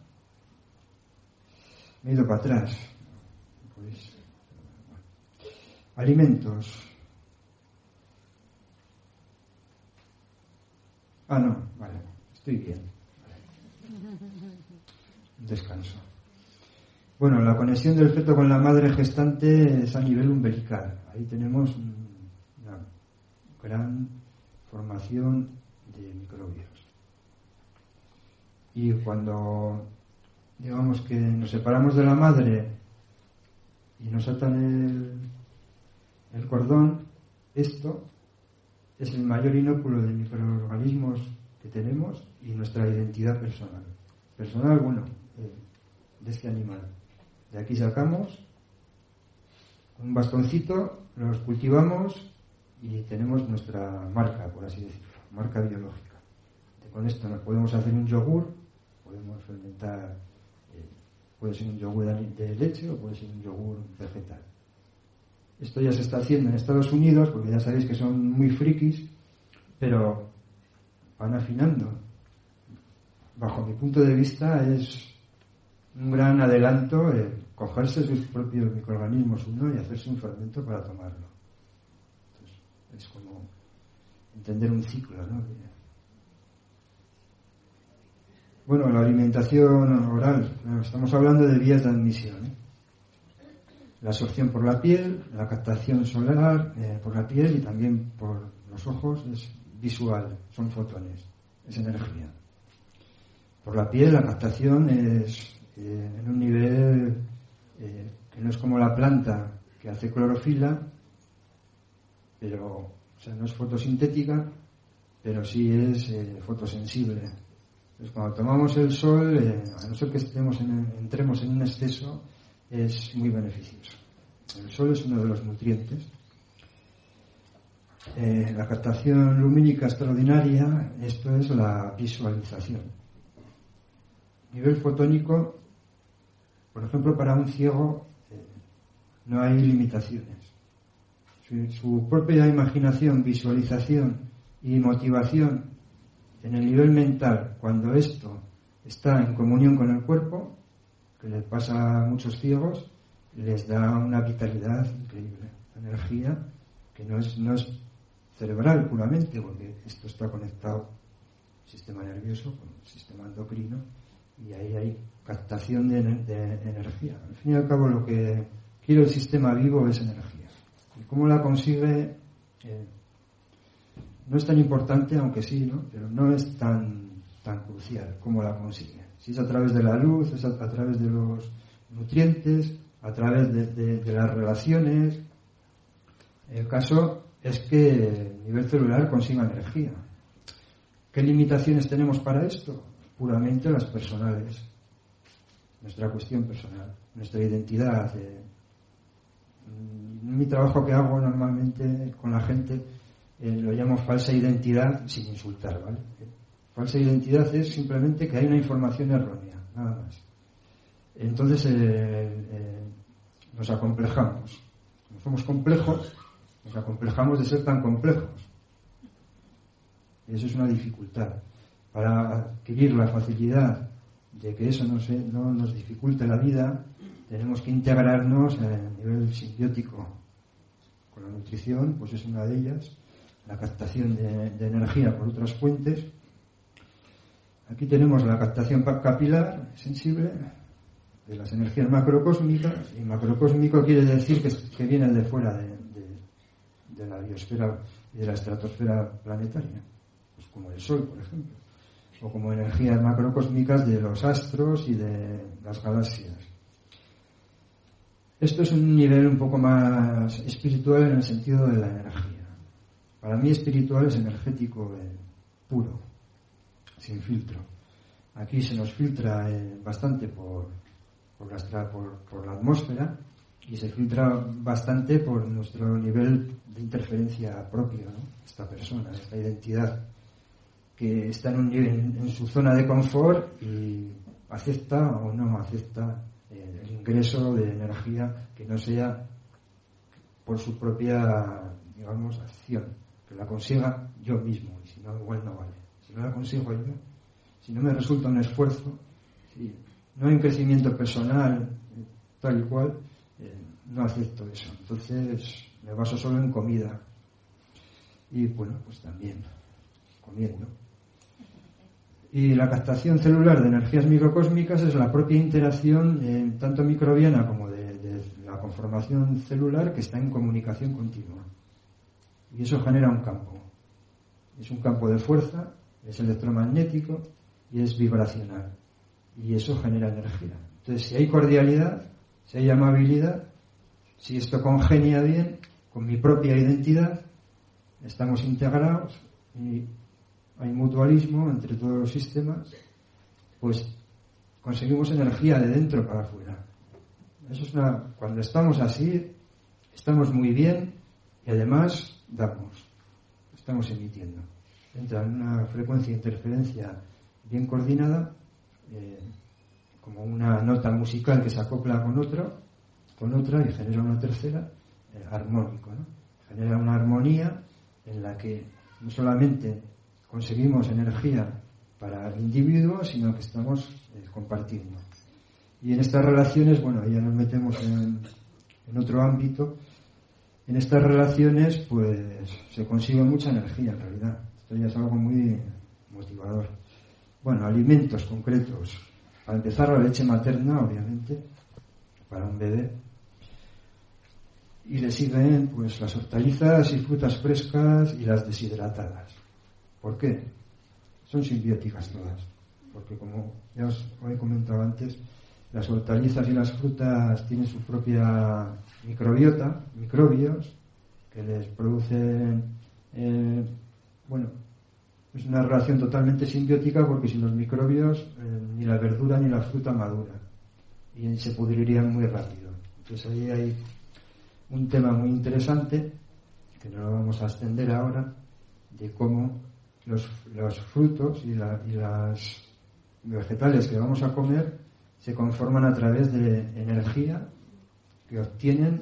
me he ido para atrás. Alimentos. Ah, no, vale, estoy bien. Descanso. Bueno, la conexión del feto con la madre gestante es a nivel umbilical. Ahí tenemos una gran formación de microbios. Y cuando digamos que nos separamos de la madre y nos atan el, el cordón, esto es el mayor inóculo de microorganismos que tenemos y nuestra identidad personal. Personal, bueno, de este animal. De aquí sacamos un bastoncito, los cultivamos y tenemos nuestra marca, por así decirlo, marca biológica. Con esto nos podemos hacer un yogur, podemos fermentar, eh, puede ser un yogur de leche o puede ser un yogur vegetal. Esto ya se está haciendo en Estados Unidos, porque ya sabéis que son muy frikis, pero van afinando. Bajo mi punto de vista es un gran adelanto el cogerse sus propios microorganismos uno y hacerse un fermento para tomarlo. es como entender un ciclo, ¿no? Bueno, la alimentación oral, estamos hablando de vías de admisión. ¿eh? La absorción por la piel, la captación solar eh, por la piel y también por los ojos es visual, son fotones, es energía. Por la piel la captación es eh, en un nivel eh, que no es como la planta que hace clorofila, pero o sea, no es fotosintética, pero sí es fotosensible. Entonces, cuando tomamos el sol, a no ser que estemos entremos en un exceso, es muy beneficioso. El sol es uno de los nutrientes. Eh, la captación lumínica extraordinaria, esto es la visualización. Nivel fotónico, por ejemplo, para un ciego eh, no hay limitaciones. su propia imaginación, visualización y motivación en el nivel mental, cuando esto está en comunión con el cuerpo, que le pasa a muchos ciegos, les da una vitalidad increíble, energía que no es, no es cerebral puramente, porque esto está conectado al sistema nervioso con el sistema endocrino y ahí hay captación de, energía. Al fin y al cabo lo que quiere el sistema vivo es energía. Y cómo la consigue eh, no es tan importante, aunque sí, ¿no? pero no es tan, tan crucial cómo la consigue. Si es a través de la luz, es a través de los nutrientes, a través de, las relaciones. El caso es que el nivel celular consiga energía. ¿Qué limitaciones tenemos para esto? puramente las personales, nuestra cuestión personal, nuestra identidad. Eh, mi trabajo que hago normalmente con la gente eh, lo llamo falsa identidad sin insultar, ¿vale? Falsa identidad es simplemente que hay una información errónea, nada más. Entonces nos acomplejamos. Como somos complejos, nos acomplejamos de ser tan complejos. Y eso es una dificultad. Para adquirir la facilidad de que eso no, se, no nos dificulte la vida, tenemos que integrarnos a nivel simbiótico con la nutrición, pues es una de ellas, la captación de energía por otras fuentes. Aquí tenemos la captación capilar sensible, de las energías macrocósmicas, y macrocósmico quiere decir que, que vienen de fuera de, la biosfera y de la estratosfera planetaria, pues como el Sol, por ejemplo, o como energías macrocósmicas de los astros y de las galaxias. Esto es un nivel un poco más espiritual en el sentido de la energía. Para mí espiritual es energético puro, sin filtro. Aquí se nos filtra eh, bastante por, por la, atmósfera y se filtra bastante por nuestro nivel de interferencia propio, esta persona, esta identidad, que está en, su zona de confort y acepta o no acepta el ingreso de energía que no sea por su propia, digamos, acción, que la consiga yo mismo, y si no, igual no vale. No la consigo yo, si no me resulta un esfuerzo, si no hay un crecimiento personal tal y cual, eh, no acepto eso. Entonces me baso solo en comida. Y bueno, pues también comiendo. Y la captación celular de energías microcósmicas es la propia interacción, eh, tanto microbiana como de, la conformación celular, que está en comunicación continua. Y eso genera un campo. Es un campo de fuerza, es electromagnético y es vibracional y eso genera energía. Entonces, si hay cordialidad, si hay amabilidad, si esto congenia bien con mi propia identidad, estamos integrados y hay mutualismo entre todos los sistemas, pues conseguimos energía de dentro para afuera. Eso es una, cuando estamos así, estamos muy bien y además damos, estamos emitiendo. Entra en una frecuencia de interferencia bien coordinada eh, como una nota musical que se acopla con otro, con otra y genera una tercera, eh, armónico, Genera una armonía en la que no solamente conseguimos energía para el individuo, sino que estamos eh, compartiendo. Y en estas relaciones, bueno, ya nos metemos en, en otro ámbito, en estas relaciones pues se consigue mucha energía en realidad. Esto ya es algo muy motivador. Bueno, alimentos concretos. Para empezar, la leche materna, obviamente, para un bebé. Y le siguen pues las hortalizas y frutas frescas y las deshidratadas. ¿Por qué? Son simbióticas todas. Porque como ya os he comentado antes, las hortalizas y las frutas tienen su propia microbiota, microbios, que les producen, eh, bueno, es una relación totalmente simbiótica porque sin los microbios eh, ni la verdura ni la fruta madura y se pudrirían muy rápido. Entonces ahí hay un tema muy interesante que no lo vamos a extender ahora de cómo los, los frutos y, y las vegetales que vamos a comer se conforman a través de energía que obtienen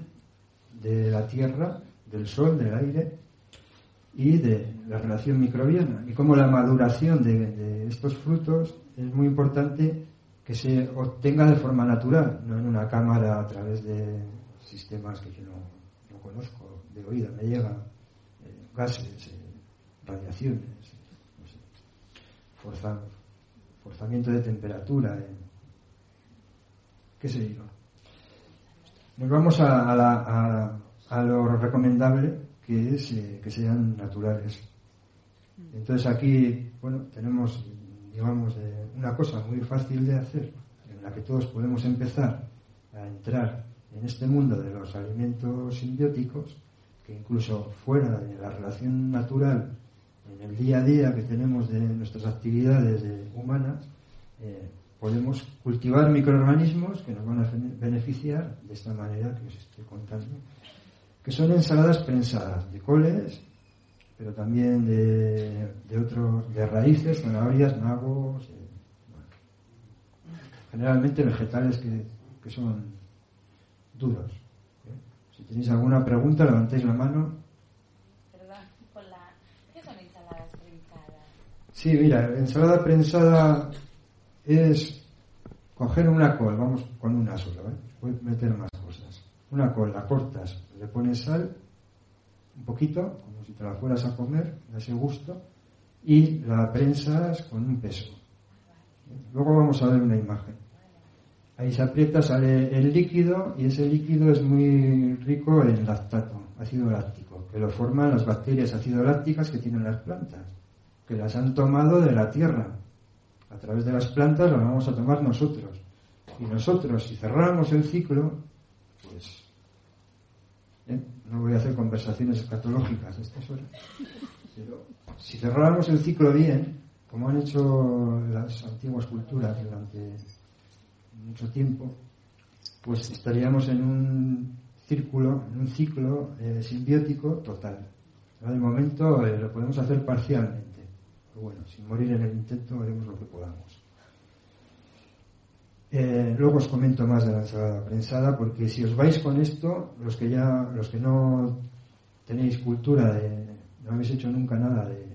de la tierra, del sol, del aire y de la relación microbiana y como la maduración de, estos frutos es muy importante que se obtenga de forma natural, no en una cámara a través de sistemas que yo no, conozco, de oída me llegan eh, gases, eh, radiaciones, forzamiento de temperatura, eh, qué sé yo. Nos vamos a, a lo recomendable que es eh, que sean naturales. Entonces aquí, bueno, tenemos, digamos, una cosa muy fácil de hacer, en la que todos podemos empezar a entrar en este mundo de los alimentos simbióticos, que incluso fuera de la relación natural, en el día a día que tenemos de nuestras actividades humanas, eh, podemos cultivar microorganismos que nos van a beneficiar de esta manera que os estoy contando, que son ensaladas prensadas de coles, pero también de, de otros, de raíces, zanahorias, nabos, eh, generalmente vegetales que, que son duros. ¿eh? Si tenéis alguna pregunta, levantéis la mano. ¿qué son ensaladas prensadas? Sí, mira, ensalada prensada es coger una col, vamos con una sola, ¿vale? Voy a meter más cosas. Una col, la cortas, le pones sal, un poquito, como si te la fueras a comer, de ese gusto, y la prensas con un peso. Luego vamos a ver una imagen. Ahí se aprieta, sale el líquido y ese líquido es muy rico en lactato, ácido láctico, que lo forman las bacterias ácido lácticas que tienen las plantas, que las han tomado de la tierra. A través de las plantas las vamos a tomar nosotros. Y nosotros, si cerramos el ciclo, pues ¿eh? No voy a hacer conversaciones escatológicas a estas horas, pero si cerráramos el ciclo bien, como han hecho las antiguas culturas durante mucho tiempo, pues estaríamos en un círculo, en un ciclo eh, simbiótico total. de momento eh, lo podemos hacer parcialmente, pero bueno, sin morir en el intento haremos lo que podamos. Eh, luego os comento más de la ensalada prensada, porque si os vais con esto, los que ya, los que no tenéis cultura de, no habéis hecho nunca nada de,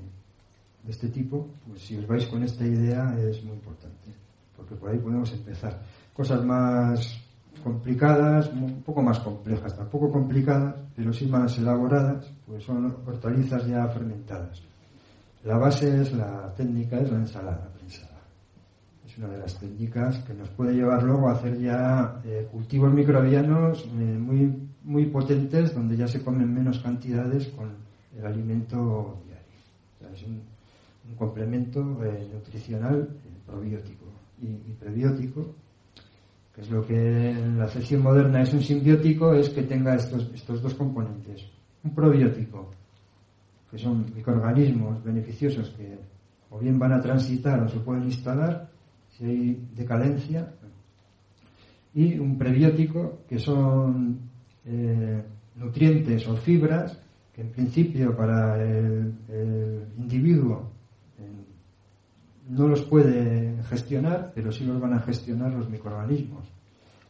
de este tipo, pues si os vais con esta idea es muy importante, porque por ahí podemos empezar cosas más complicadas, un poco más complejas, tampoco complicadas, pero sí más elaboradas, pues son hortalizas ya fermentadas. La base es la técnica, es la ensalada prensada. Una de las técnicas que nos puede llevar luego a hacer ya eh, cultivos microbianos eh, muy, muy potentes, donde ya se comen menos cantidades con el alimento diario. es un, complemento eh, nutricional probiótico y prebiótico es lo que en la acepción moderna es un simbiótico, es que tenga estos, estos dos componentes. Un probiótico, que son microorganismos beneficiosos que o bien van a transitar o se pueden instalar si hay decadencia, y un prebiótico, que son eh, nutrientes o fibras que en principio para el, individuo no los puede gestionar, pero sí los van a gestionar los microorganismos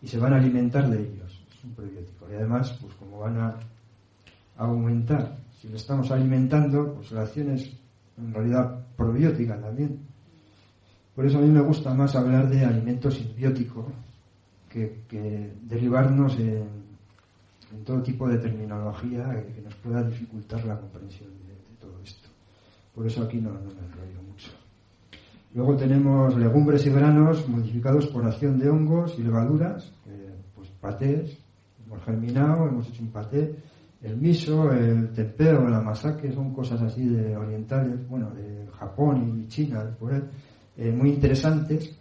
y se van a alimentar de ellos. Es un probiótico. Y además, pues como van a aumentar, si lo estamos alimentando, pues la acción es en realidad probiótica también. Por eso a mí me gusta más hablar de alimento simbiótico que, derivarnos en, todo tipo de terminología que, nos pueda dificultar la comprensión de, todo esto. Por eso aquí no, me enrollo mucho. Luego tenemos legumbres y granos modificados por acción de hongos y levaduras, pues patés, hemos germinado, hemos hecho un paté. El miso, el tempeo, la masake son cosas así de orientales, bueno, de Japón y China, por ahí, eh, muy interesantes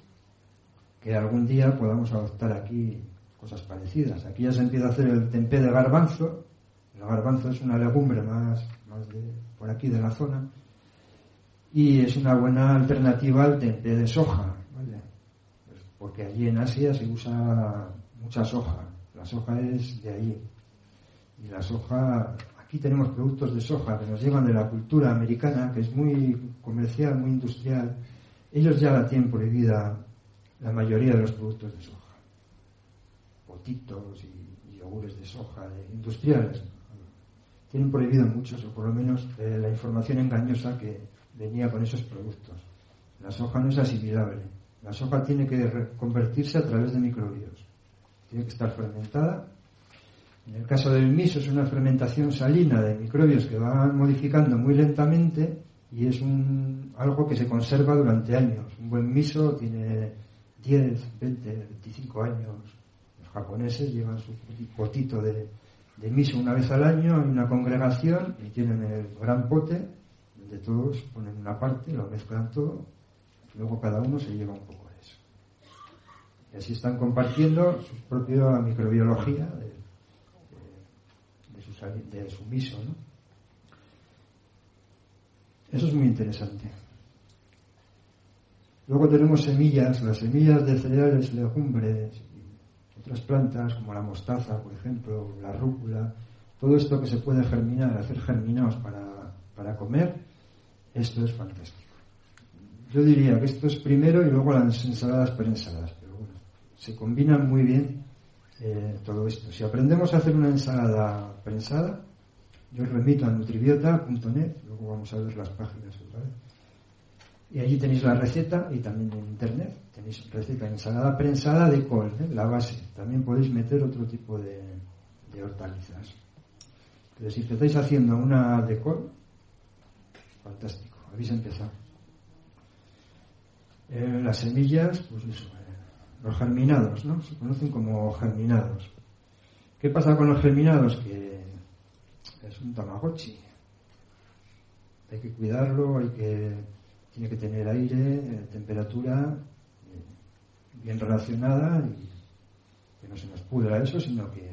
que algún día podamos adoptar aquí cosas parecidas. Aquí ya se empieza a hacer el tempé de garbanzo. El garbanzo es una legumbre más, más de, por aquí de la zona y es una buena alternativa al tempeh de soja, ¿vale? Pues porque allí en Asia se usa mucha soja, la soja es de allí. Y la soja, aquí tenemos productos de soja que nos llegan de la cultura americana, que es muy comercial, muy industrial. Ellos ya la tienen prohibida la mayoría de los productos de soja. Potitos y, yogures de soja, industriales. Tienen prohibido muchos, o por lo menos eh, la información engañosa que venía con esos productos. La soja no es asimilable. La soja tiene que convertirse a través de microbios. Tiene que estar fermentada. En el caso del miso es una fermentación salina de microbios que van modificando muy lentamente y es un, algo que se conserva durante años. Un buen miso tiene 10, 20, 25 años. Los japoneses llevan su potito de, de miso una vez al año en una congregación y tienen el gran pote de todos ponen una parte, lo mezclan todo, luego cada uno se lleva un poco de eso. Y así están compartiendo su propia microbiología de, de, su, miso. ¿no? Eso es muy interesante. Luego tenemos semillas, las semillas de cereales, legumbres, otras plantas como la mostaza, por ejemplo, la rúcula, todo esto que se puede germinar, hacer germinados para, para comer, esto es fantástico. Yo diría que esto es primero y luego las ensaladas prensadas, pero bueno, se combinan muy bien eh, todo esto. Si aprendemos a hacer una ensalada prensada, yo os remito a nutribiota.net, vamos a ver las páginas otra. Y allí tenéis la receta y también en internet tenéis receta de ensalada prensada de col, ¿eh? la base. También podéis meter otro tipo de, de hortalizas. Pero si empezáis haciendo una de col, fantástico, habéis empezado. Eh, las semillas, pues eso, eh, los germinados, ¿no? Se conocen como germinados. ¿Qué pasa con los germinados? Que es un tamagotchi. Hay que cuidarlo, hay que, tiene que tener aire, eh, temperatura eh, bien relacionada y que no se nos pudra eso, sino que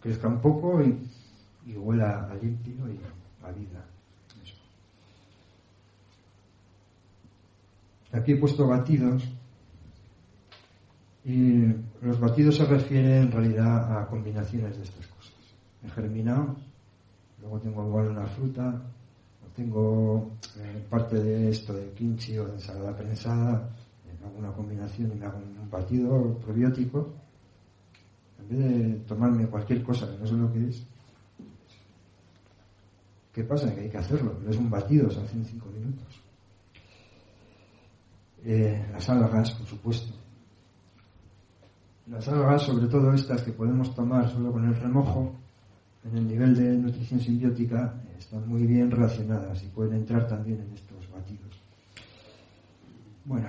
crezca un poco y, huela a limpio y a vida. Eso. Aquí he puesto batidos y los batidos se refieren en realidad a combinaciones de estas cosas. He germinado, luego tengo igual una fruta, tengo eh, parte de esto de kimchi o de ensalada prensada, eh, hago una combinación y me hago un batido probiótico. En vez de tomarme cualquier cosa que no sé lo que es, ¿qué pasa? Que hay que hacerlo, pero es un batido, se hace en cinco minutos. Eh, las algas, por supuesto. Las algas, sobre todo estas que podemos tomar solo con el remojo, en el nivel de nutrición simbiótica, están muy bien relacionadas y pueden entrar también en estos batidos. Bueno,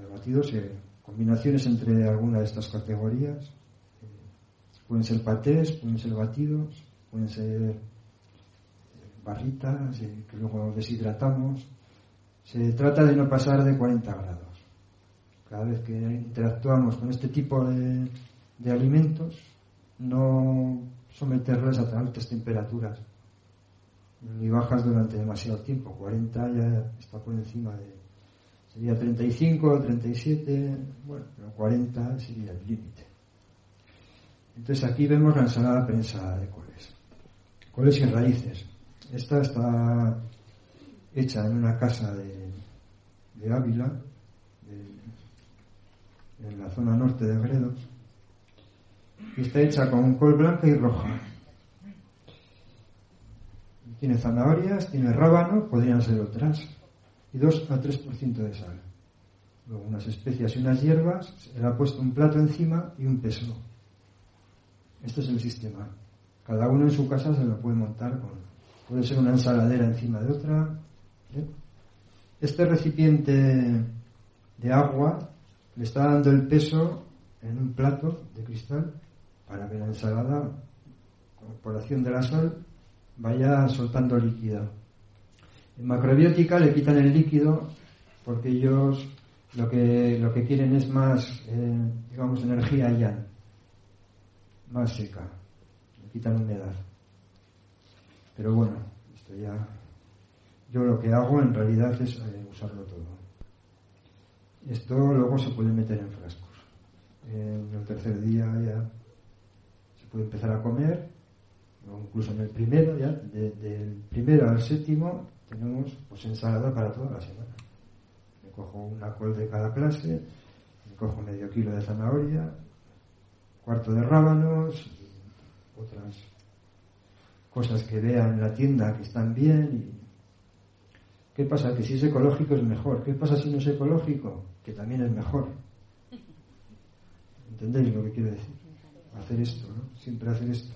los batidos, eh, combinaciones entre alguna de estas categorías, eh, pueden ser patés, pueden ser batidos, pueden ser eh, barritas eh, que luego deshidratamos. Se trata de no pasar de 40 grados. Cada vez que interactuamos con este tipo de, de alimentos, no someterlas a altas temperaturas ni bajas durante demasiado tiempo. 40 ya está por encima de. Sería 35, 37, bueno, pero 40 sería el límite. Entonces aquí vemos la ensalada prensada de coles. Coles y raíces. Esta está hecha en una casa de, de Ávila, en la zona norte de Gredos, y está hecha con col blanca y roja. Tiene zanahorias, tiene rábano, podrían ser otras, y 2 a 3% de sal. Luego unas especias y unas hierbas, se le ha puesto un plato encima y un peso. Este es el sistema. Cada uno en su casa se lo puede montar con. Puede ser una ensaladera encima de otra. ¿eh? Este recipiente de agua le está dando el peso en un plato de cristal para que la ensalada, por acción de la sal, vaya soltando líquido. En macrobiótica le quitan el líquido porque ellos lo que, lo que quieren es más, eh, digamos, energía yang, más seca. Le quitan humedad. Pero bueno, esto ya. Yo lo que hago en realidad es eh, usarlo todo. Esto luego se puede meter en frascos. En el tercer día ya se puede empezar a comer, incluso en el primero, ya, de- del primero al séptimo, tenemos pues ensalada para toda la semana. Me cojo una col de cada clase, me cojo medio kilo de zanahoria, cuarto de rábanos, y otras cosas que vea en la tienda que están bien. ¿Qué pasa? Que si es ecológico es mejor. ¿Qué pasa si no es ecológico? Que también es mejor. ¿Entendéis lo que quiero decir? Hacer esto, ¿no? Siempre hacer esto.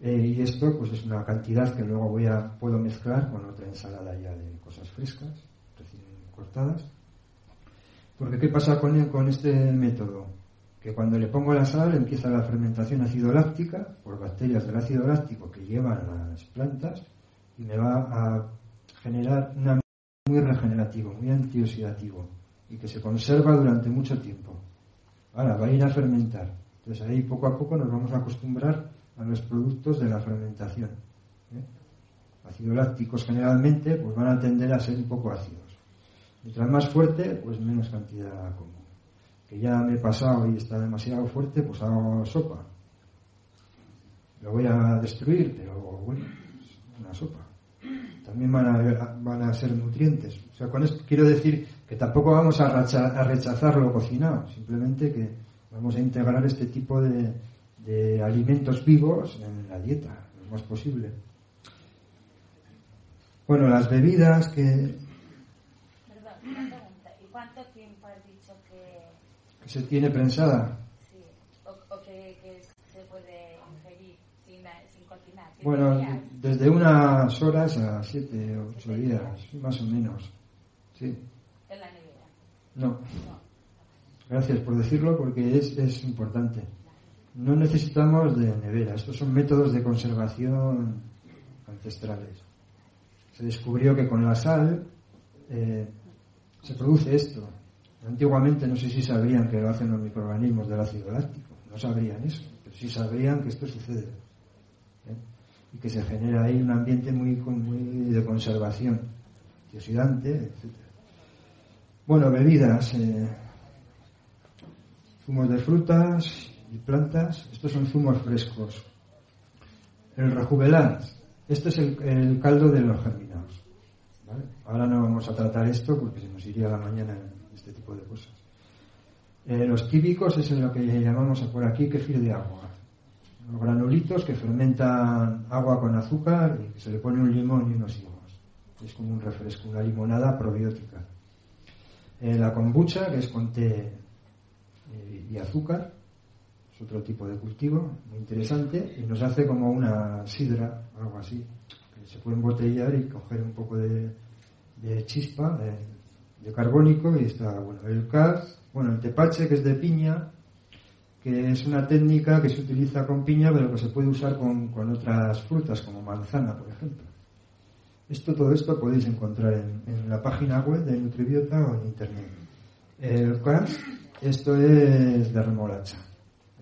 Eh, y esto pues es una cantidad que luego voy a, puedo mezclar con otra ensalada ya de cosas frescas, recién cortadas. Porque ¿qué pasa con, con este método? Que cuando le pongo la sal empieza la fermentación ácido láctica por bacterias del ácido láctico que llevan las plantas y me va a generar un muy regenerativo, muy antioxidativo y que se conserva durante mucho tiempo. Ahora va a ir a fermentar. Entonces ahí poco a poco nos vamos a acostumbrar a los productos de la fermentación. ¿eh? Ácidos lácticos generalmente pues van a tender a ser un poco ácidos. Mientras más fuerte, pues menos cantidad como. Que ya me he pasado y está demasiado fuerte, pues hago sopa. Lo voy a destruir, pero bueno, una sopa. También van a, van a ser nutrientes. O sea, con esto quiero decir que tampoco vamos a rechazar lo cocinado, simplemente que vamos a integrar este tipo de, de alimentos vivos en la dieta, lo más posible. Bueno, las bebidas que, Perdón, una pregunta. ¿Y cuánto tiempo has dicho que, que se tiene prensada, sí, o, o que, que se puede ingerir sin, sin cocinar? ¿Siete bueno, días? desde unas horas a siete o ocho días, más o menos. Sí, En la nevera. no. No. Gracias por decirlo porque es, es importante. No necesitamos de nevera. Estos son métodos de conservación ancestrales. Se descubrió que con la sal eh, se produce esto. Antiguamente no sé si sabrían que lo hacen los microorganismos del ácido láctico. No sabrían eso, pero sí sabrían que esto sucede. ¿eh? Y que se genera ahí un ambiente muy, muy de conservación, antioxidante, etc. Bueno, bebidas. eh, zumos de frutas y plantas. Estos son zumos frescos. El rejuvelat. Este es el, caldo de los germinados. Ahora no vamos a tratar esto porque se nos iría la mañana en este tipo de cosas. Eh, los típicos es lo que llamamos por aquí kefir de agua. Los granulitos que fermentan agua con azúcar y se le pone un limón y unos higos. Es como un refresco, una limonada probiótica. Eh, la kombucha, que es con té eh, y azúcar, es otro tipo de cultivo muy interesante y nos hace como una sidra, algo así, que se puede embotellar y coger un poco de, chispa, de, de carbónico y está bueno. El cas, bueno, el tepache que es de piña, que es una técnica que se utiliza con piña pero que se puede usar con, con otras frutas como manzana, por ejemplo. Esto, todo esto podéis encontrar en, en la página web de Nutribiota o en internet. El cas, esto es de remolacha.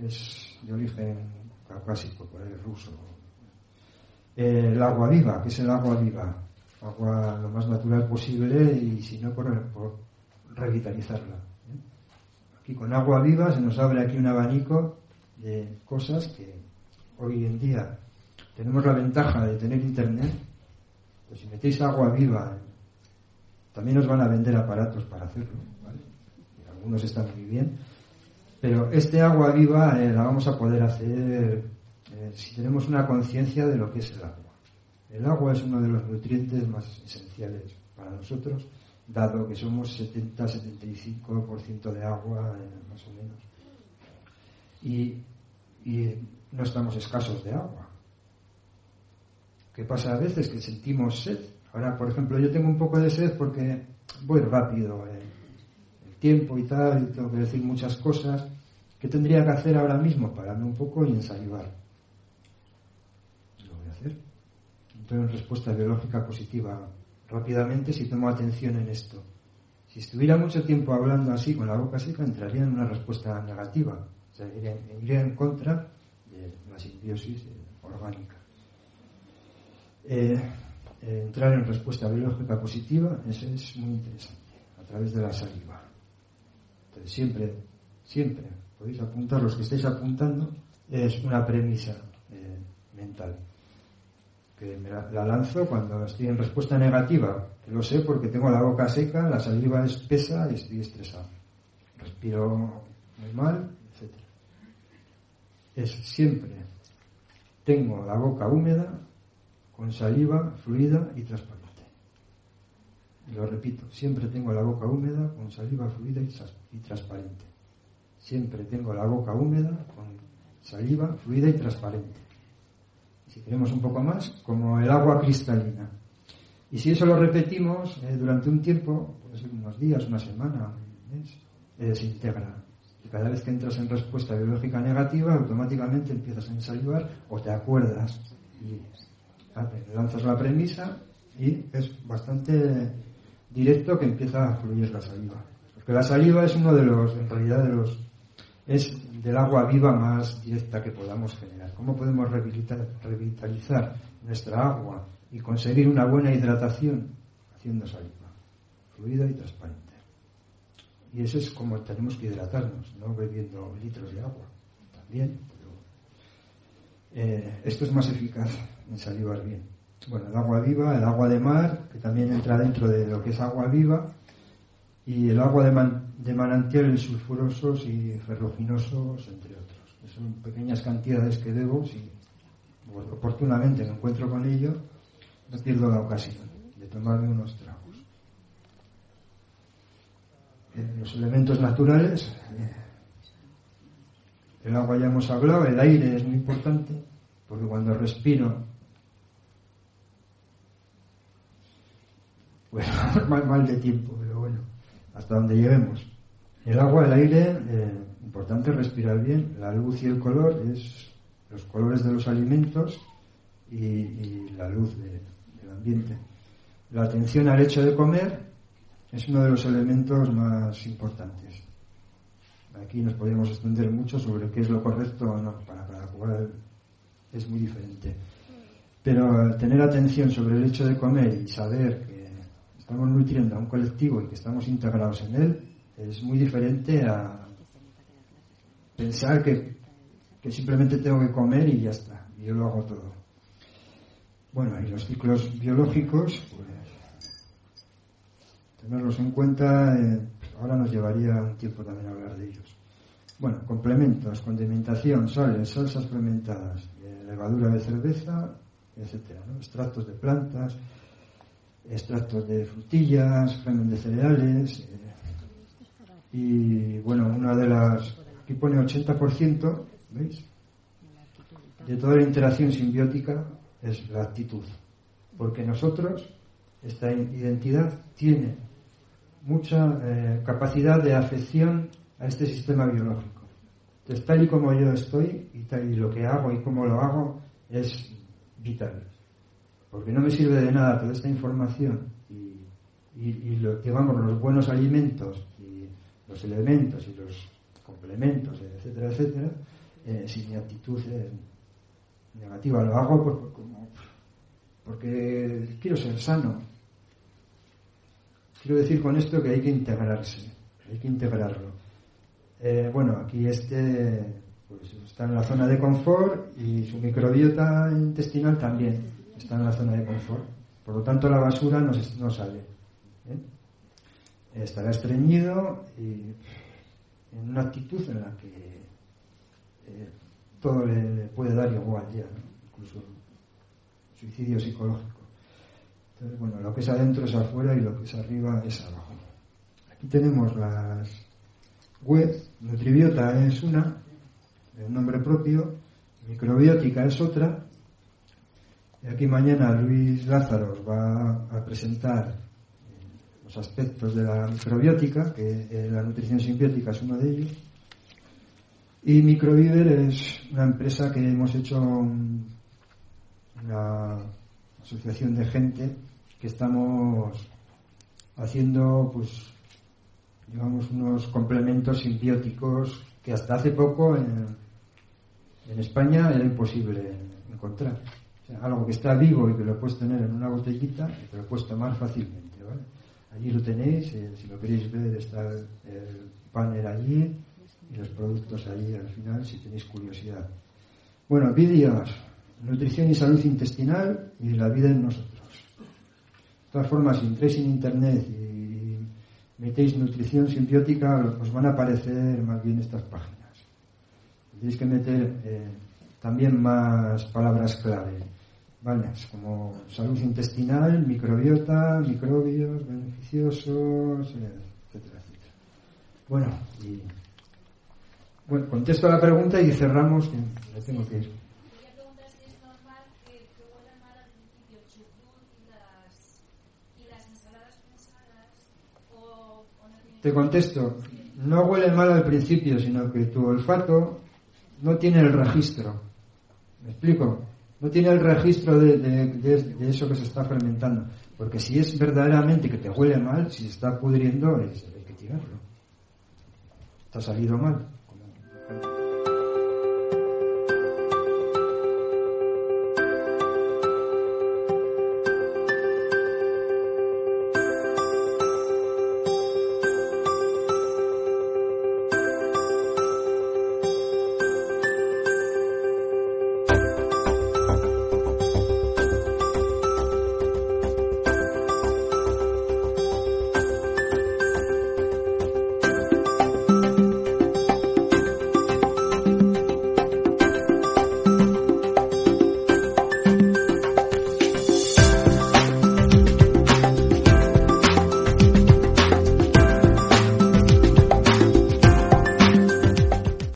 Es de origen caucásico, por ahí ruso. El agua viva, que es el agua viva. Agua lo más natural posible y si no, por, por revitalizarla. ¿eh? Aquí con agua viva se nos abre aquí un abanico de cosas que hoy en día tenemos la ventaja de tener internet. Pues si metéis agua viva, también os van a vender aparatos para hacerlo. Algunos están muy bien. Pero este agua viva eh, la vamos a poder hacer eh, si tenemos una conciencia de lo que es el agua. El agua es uno de los nutrientes más esenciales para nosotros, dado que somos 70-75% de agua, eh, más o menos. Y, y no estamos escasos de agua. ¿Qué pasa a veces? Que sentimos sed. Ahora, por ejemplo, yo tengo un poco de sed porque voy rápido. eh, tiempo y tal, y tengo que decir muchas cosas. ¿Qué tendría que hacer ahora mismo? Pararme un poco y ensalivar. Lo voy a hacer. Entro en respuesta biológica positiva rápidamente si tomo atención en esto. Si estuviera mucho tiempo hablando así con la boca seca, entraría en una respuesta negativa. O sea, iría, en contra de la simbiosis orgánica. Eh, eh, entrar en respuesta biológica positiva, eso es muy interesante, a través de la saliva. Siempre, siempre, podéis apuntar, los que estáis apuntando, es una premisa eh, mental. Que me la, la lanzo cuando estoy en respuesta negativa, que lo sé porque tengo la boca seca, la saliva espesa y estoy estresado. Respiro muy mal, etc. Es siempre, tengo la boca húmeda, con saliva fluida y transparente. Lo repito, siempre tengo la boca húmeda, con saliva fluida y, transparente. Siempre tengo la boca húmeda, con saliva fluida y transparente. Si queremos un poco más, como el agua cristalina. Y si eso lo repetimos eh, durante un tiempo, puede ser unos días, una semana, un mes, se integra. Y cada vez que entras en respuesta biológica negativa, automáticamente empiezas a ensalivar o te acuerdas y lanzas la premisa y es bastante directo que empieza a fluir la saliva. Porque la saliva es uno de los, en realidad, de los, es del agua viva más directa que podamos generar. ¿Cómo podemos revitalizar, nuestra agua y conseguir una buena hidratación? Haciendo saliva, fluida y transparente. Y eso es como tenemos que hidratarnos, no bebiendo litros de agua. También, pero eh, esto es más eficaz en salivar bien. Bueno, el agua viva, el agua de mar, que también entra dentro de lo que es agua viva, y el agua de, man, de manantiales sulfurosos y ferruginosos, entre otros. Son pequeñas cantidades que debo, si oportunamente me encuentro con ello, no pierdo la ocasión de tomarme unos tragos. Eh, los elementos naturales, eh, el agua ya hemos hablado, el aire es muy importante, porque cuando respiro, bueno, mal, mal de tiempo, pero bueno, hasta donde lleguemos. El agua, el aire, eh, importante respirar bien, la luz y el color es los colores de los alimentos y, la luz del ambiente. La atención al hecho de comer es uno de los elementos más importantes. Aquí nos podríamos extender mucho sobre qué es lo correcto o no, para cada cual es muy diferente. Pero tener atención sobre el hecho de comer y saber que estamos nutriendo a un colectivo y que estamos integrados en él es muy diferente a pensar que, que simplemente tengo que comer y ya está, y yo lo hago todo. Bueno, y los ciclos biológicos, pues tenerlos en cuenta, eh, ahora nos llevaría un tiempo también hablar de ellos. Bueno, complementos, condimentación, sales, salsas fermentadas, eh, levadura de cerveza, etcétera, extractos de plantas, extractos de frutillas, germen de cereales. Eh, y bueno, una de las, aquí pone 80%, ¿veis? De toda la interacción simbiótica es la actitud. Porque nosotros, esta identidad tiene mucha eh, capacidad de afección a este sistema biológico. Entonces, tal y como yo estoy y tal y lo que hago y cómo lo hago es vital. Porque no me sirve de nada toda esta información y, y, lo, digamos, los buenos alimentos y los elementos y los complementos, etcétera, etcétera, eh, si mi actitud es negativa. Lo hago por, como, porque quiero ser sano. Quiero decir con esto que hay que integrarse, hay que integrarlo. Eh, bueno, aquí este pues, está en la zona de confort y su microbiota intestinal también está en la zona de confort. Por lo tanto, la basura no, sale. ¿eh? Estará estreñido y en una actitud en la que eh, todo le, puede dar igual ya, incluso suicidio psicológico. Entonces, bueno, lo que es adentro es afuera y lo que es arriba es abajo. Aquí tenemos las webs, Nutribiota es una, de un nombre propio, Microbiótica es otra, y aquí mañana Luis Lázaro va a presentar eh, los aspectos de la microbiótica, que eh, la nutrición simbiótica es uno de ellos. Y Microviver es una empresa que hemos hecho una asociación de gente que estamos haciendo, pues, unos complementos simbióticos que hasta hace poco en España era imposible encontrar. Algo que está vivo y que lo puedes tener en una botellita y que lo puedes tomar fácilmente, ¿vale? Allí lo tenéis, eh, si lo queréis ver está el panel allí y los productos ahí al final si tenéis curiosidad. Bueno, vídeos, nutrición y salud intestinal y la vida en nosotros. De todas formas, si entréis en internet y metéis nutrición simbiótica, os van a aparecer más bien estas páginas. Tenéis que meter eh, también más palabras clave, ¿vale? Como salud intestinal, microbiota, microbios beneficiosos, etcétera, etcétera. Bueno, y bueno, contesto a la pregunta y cerramos, que tengo que ir. Te contesto, no huele mal al principio, sino que tu olfato no tiene el registro. ¿Me explico? No tiene el registro de, de, eso que se está fermentando. Porque si es verdaderamente que te huele mal, si se está pudriendo, hay que tirarlo. Te ha salido mal.